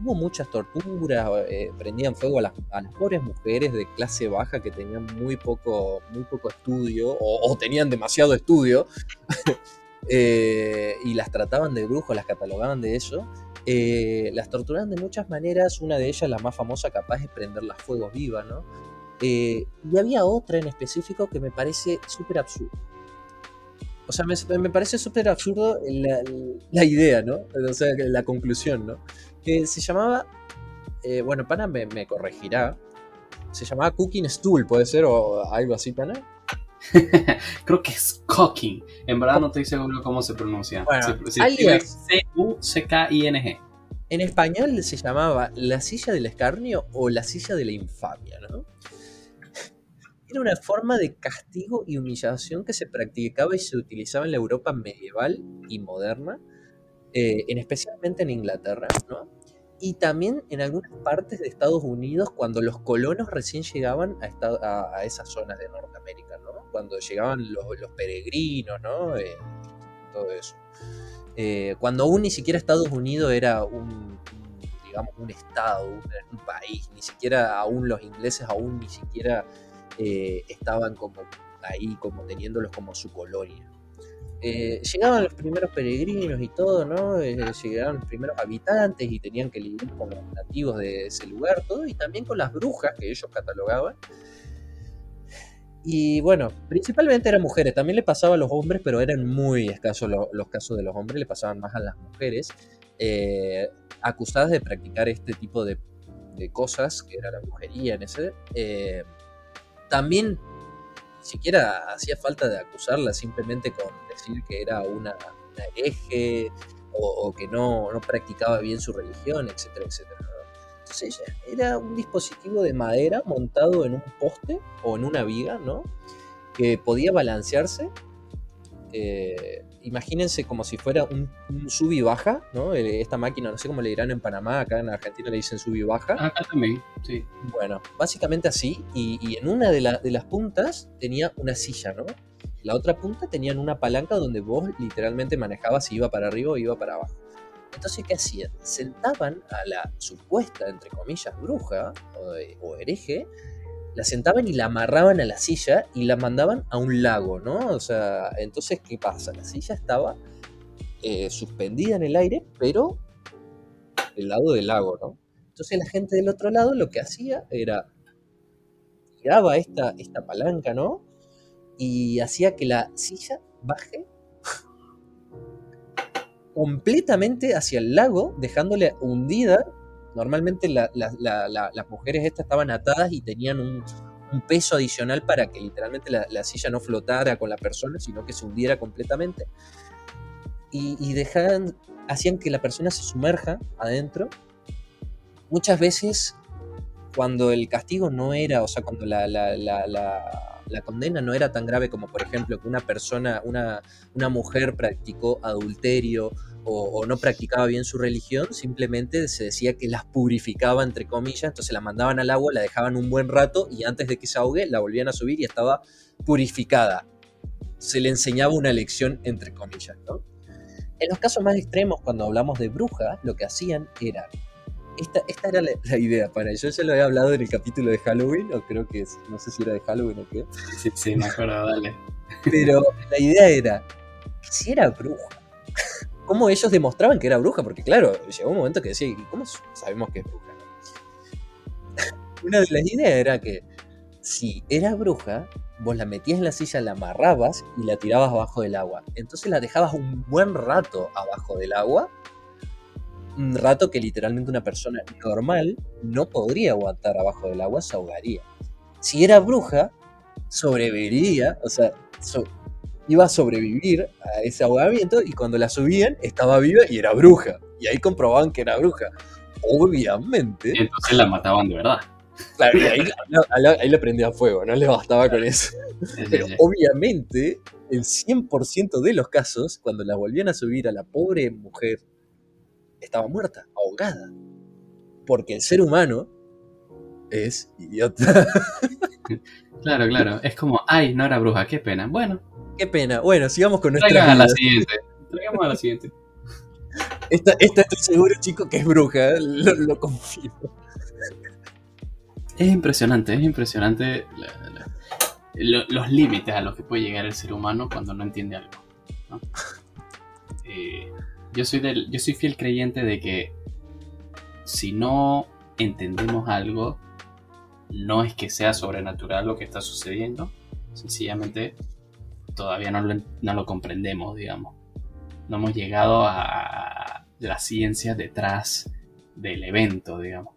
hubo muchas torturas, eh, prendían fuego a las, pobres mujeres de clase baja que tenían muy poco, muy poco estudio o, tenían demasiado estudio eh, y las trataban de brujos, las catalogaban de eso. Eh, las torturaban de muchas maneras, una de ellas, la más famosa, capaz de prenderlas fuegos vivas, ¿no? Eh, y había otra en específico que me parece súper absurdo. O sea, me, parece súper absurdo la, idea, ¿no? O sea, la conclusión, ¿no? Que se llamaba, eh, bueno, Pana me, me, corregirá, se llamaba Cooking Stool, ¿puede ser? O algo así, Pana. Creo que es cooking. En verdad no estoy seguro cómo se pronuncia. C-U-C-K-I-N-G. En español se llamaba la silla del escarnio o la silla de la infamia, ¿no? Era una forma de castigo y humillación que se practicaba y se utilizaba en la Europa medieval y moderna, eh, en especialmente en Inglaterra, ¿no? y también en algunas partes de Estados Unidos cuando los colonos recién llegaban a, a, esas zonas de Norteamérica, ¿no? Cuando llegaban los, peregrinos, ¿no? Eh, todo eso. Eh, cuando aún ni siquiera Estados Unidos era un, digamos, un estado, un, país, ni siquiera aún los ingleses aún ni siquiera eh, estaban como ahí como teniéndolos como su colonia. Eh, llegaban los primeros peregrinos y todo, ¿no? Eh, llegaban los primeros habitantes y tenían que lidiar con los nativos de ese lugar, todo, y también con las brujas que ellos catalogaban. Y bueno, principalmente eran mujeres, también le pasaba a los hombres, pero eran muy escasos los casos de los hombres, le pasaban más a las mujeres, eh, acusadas de practicar este tipo de, cosas, que era la brujería en ese. también ni siquiera hacía falta de acusarla simplemente con decir que era una, hereje o, que no, practicaba bien su religión, etcétera, etcétera. Entonces era un dispositivo de madera montado en un poste o en una viga, ¿no? Que podía balancearse eh, imagínense como si fuera un, sub y baja, ¿no? Esta máquina, no sé cómo le dirán en Panamá, acá en Argentina le dicen sub y baja. Acá también, sí. Bueno, básicamente así, y, en una de, las puntas tenía una silla, ¿no? La otra punta tenían una palanca donde vos literalmente manejabas si iba para arriba o iba para abajo. Entonces, ¿qué hacían? Sentaban a la supuesta, entre comillas, bruja o, o hereje la sentaban y la amarraban a la silla y la mandaban a un lago, ¿no? O sea, entonces, ¿qué pasa? La silla estaba eh, suspendida en el aire, pero del lado del lago, ¿no? Entonces la gente del otro lado lo que hacía era tiraba esta, esta palanca, ¿no? Y hacía que la silla baje completamente hacia el lago, dejándole hundida Normalmente las mujeres estas estaban atadas y tenían un, peso adicional para que literalmente la, silla no flotara con la persona, sino que se hundiera completamente. Y, dejaban, hacían que la persona se sumerja adentro. Muchas veces, cuando el castigo no era, o sea, cuando la, condena no era tan grave como, por ejemplo, que una persona, una, mujer practicó adulterio o, no practicaba bien su religión, simplemente se decía que las purificaba, entre comillas, entonces la mandaban al agua, la dejaban un buen rato y antes de que se ahogue la volvían a subir y estaba purificada. Se le enseñaba una lección, entre comillas. En los casos más extremos, cuando hablamos de brujas, lo que hacían era esta, esta, era la, idea para yo ya lo había hablado en el capítulo de Halloween, o creo que es, no sé si era de Halloween o qué. Sí, sí, me acuerdo, dale. Pero la idea era, si era bruja, cómo ellos demostraban que era bruja, porque claro, llegó un momento que decía, ¿y cómo sabemos que es bruja? Una de las ideas era que si era bruja, vos la metías en la silla, la amarrabas y la tirabas abajo del agua. Entonces la dejabas un buen rato abajo del agua, un rato que literalmente una persona normal no podría aguantar abajo del agua, se ahogaría. Si era bruja, sobreviviría, o sea, iba a sobrevivir a ese ahogamiento y cuando la subían estaba viva y era bruja. Y ahí comprobaban que era bruja. Obviamente. Entonces la mataban de verdad. Claro, y ahí, ahí le prendía fuego, no le bastaba con eso. Pero obviamente, el 100% de los casos, cuando la volvían a subir a la pobre mujer, estaba muerta, ahogada. Porque el ser humano es idiota. Claro, claro. Es como, ay, no era bruja, qué pena. Bueno, Qué pena. Bueno, sigamos con nuestra. Traigamos a la siguiente. Traigamos a la siguiente. Esta, esta estoy seguro, chico, que es bruja. ¿eh? Lo, confío. Es impresionante, es impresionante los límites a los que puede llegar el ser humano cuando no entiende algo. Eh, yo, soy del, yo soy fiel creyente de que si no entendemos algo, no es que sea sobrenatural lo que está sucediendo, sencillamente todavía no lo, comprendemos, digamos. No hemos llegado a la ciencia detrás del evento, digamos.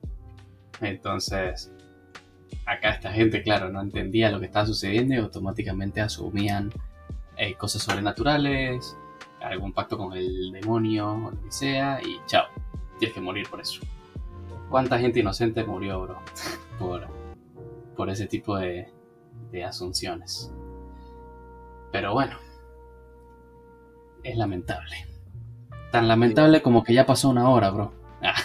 Entonces, acá esta gente, claro, no entendía lo que estaba sucediendo y automáticamente asumían eh, cosas sobrenaturales, algún pacto con el demonio o lo que sea, y chao, tienes que morir por eso. ¿Cuánta gente inocente murió, bro? por, por ese tipo de, de asunciones. Pero bueno, es lamentable. Tan lamentable como que ya pasó una hora, bro. Ah.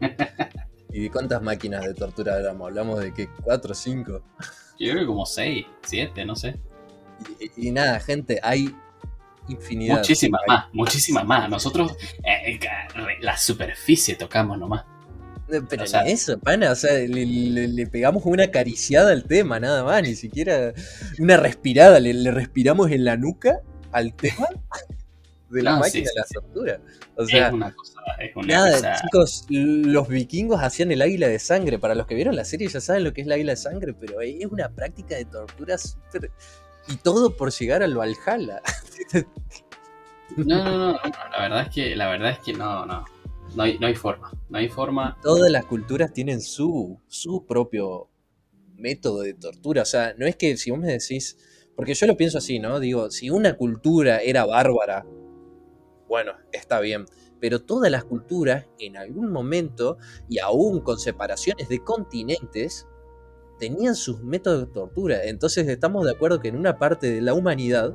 ¿Y de cuántas máquinas de tortura hablamos? ¿Hablamos de qué? ¿Cuatro o cinco? Yo creo que como seis, siete, no sé. Y, nada, gente, hay infinidad. Muchísimas más, muchísimas más. Nosotros eh, eh, la superficie tocamos nomás. Pero O sea- eso, pana, o sea, le, le- le pegamos una acariciada al tema, nada más, ni siquiera una respirada, le, le respiramos en la nuca al tema de la No, máquina sí, de la tortura. O sea, es una cosa, es una nada, cosa. chicos, los vikingos hacían el águila de sangre. Para los que vieron la serie ya saben lo que es la águila de sangre, pero es una práctica de tortura súper. Y todo por llegar al Valhalla. No, no, no, no, la verdad es que, la verdad es que no, no. No hay, no hay forma. No hay forma. Todas las culturas tienen su, su propio método de tortura. O sea, no es que si vos me decís. Porque yo lo pienso así, ¿no? Digo, si una cultura era bárbara, bueno, está bien. Pero todas las culturas, en algún momento, y aún con separaciones de continentes, tenían sus métodos de tortura. Entonces estamos de acuerdo que en una parte de la humanidad,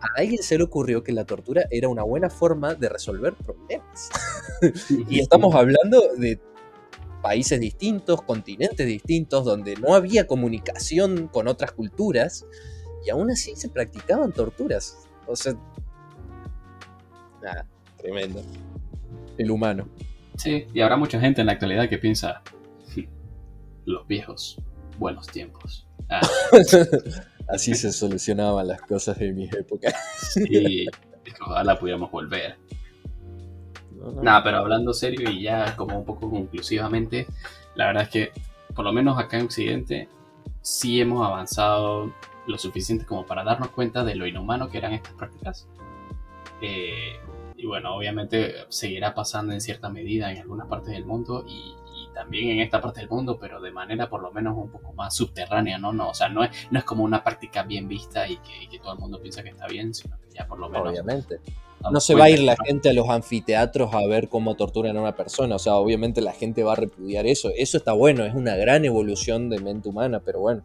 a alguien se le ocurrió que la tortura era una buena forma de resolver problemas. Y estamos hablando de países distintos, continentes distintos, donde no había comunicación con otras culturas y aún así se practicaban torturas. O sea, nada, tremendo. El humano. Sí, y habrá mucha gente en la actualidad que piensa. "Hmm, Los viejos, buenos tiempos. Ah, Así se solucionaban las cosas en mis épocas. sí, ojalá pudiéramos volver. No, no. Nada, pero hablando serio y ya como un poco conclusivamente, la verdad es que por lo menos acá en Occidente sí hemos avanzado lo suficiente como para darnos cuenta de lo inhumano que eran estas prácticas. Eh, y bueno, obviamente seguirá pasando en cierta medida en algunas partes del mundo y también en esta parte del mundo, pero de manera por lo menos un poco más subterránea, ¿no? no o sea, no es, no es como una práctica bien vista y que, y que todo el mundo piensa que está bien, sino que ya por lo menos... Obviamente. No se va a ir la gente a los anfiteatros a ver cómo torturan a una persona. O sea, obviamente la gente va a repudiar eso. Eso está bueno, es una gran evolución de mente humana, pero bueno.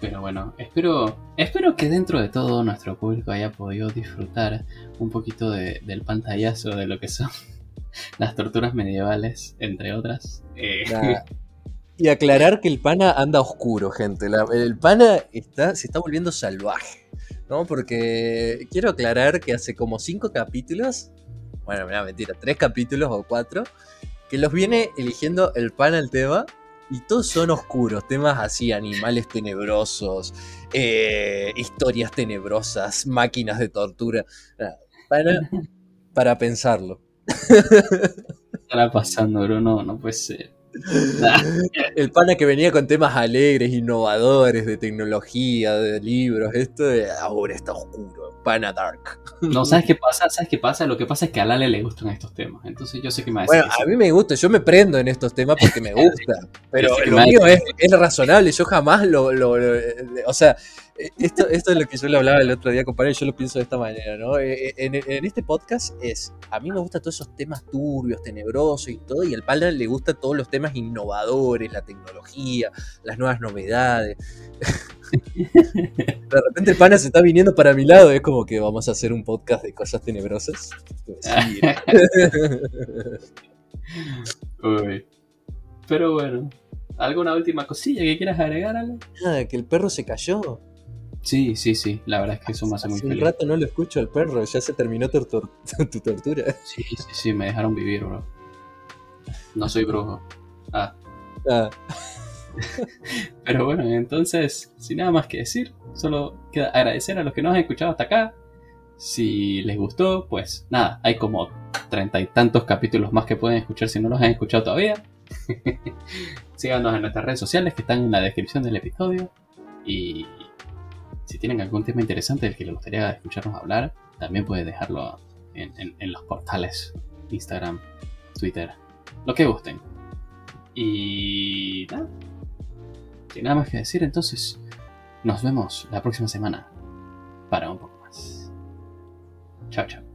Pero bueno, espero, espero que dentro de todo nuestro público haya podido disfrutar un poquito de- del pantallazo de lo que son las torturas medievales, entre otras. Eh. Y aclarar que el pana anda oscuro, gente. La- el pana está, se está volviendo salvaje. ¿No? Porque quiero aclarar que hace como cinco capítulos. Bueno, mira, mentira, tres capítulos o cuatro. Que los viene eligiendo el pana el tema. Y todos son oscuros. Temas así, animales tenebrosos. eh, historias tenebrosas. Máquinas de tortura. Para, para pensarlo. ¿Qué estará pasando, bro? No, puede ser. El pana que venía con temas alegres, innovadores, de tecnología, de libros, esto de ahora está oscuro, pana dark. No, ¿sabes qué pasa? ¿Sabes qué pasa? Lo que pasa es que a Lale le gustan estos temas. Entonces yo sé que me va a decir Bueno, a mí me gusta, yo me prendo en estos temas porque me gusta, pero lo mío es, es razonable, yo jamás lo, lo- lo- o sea, esto, esto es lo que yo le hablaba el otro día, compadre, yo lo pienso de esta manera, ¿no? Eh, En, en este podcast es, a mí me gustan todos esos temas turbios, tenebrosos y todo, y al pana le gustan todos los temas innovadores, la tecnología, las nuevas novedades. De repente el pana se está viniendo para mi lado, es como que vamos a hacer un podcast de cosas tenebrosas. Sí, Uy. Pero bueno, ¿alguna última cosilla que quieras agregar, Ale? nada, que el perro se cayó. Sí, sí, sí. La verdad es que eso me hace muy Hace un feliz. rato no lo escucho al perro, ya se terminó tu tortura. Sí, sí, sí, me dejaron vivir, bro. No soy brujo. Ah, Ah, pero bueno, entonces, sin nada más que decir, solo queda agradecer a los que nos han escuchado hasta acá. Si les gustó, pues nada, hay como treinta y tantos capítulos más que pueden escuchar si no los han escuchado todavía. Síganos en nuestras redes sociales que están en la descripción del episodio. Y si tienen algún tema interesante del que les gustaría escucharnos hablar, también pueden dejarlo en, los portales Instagram, Twitter, lo que gusten. Y nada, sin nada más que decir, entonces nos vemos la próxima semana para un poco más. Chao, chao.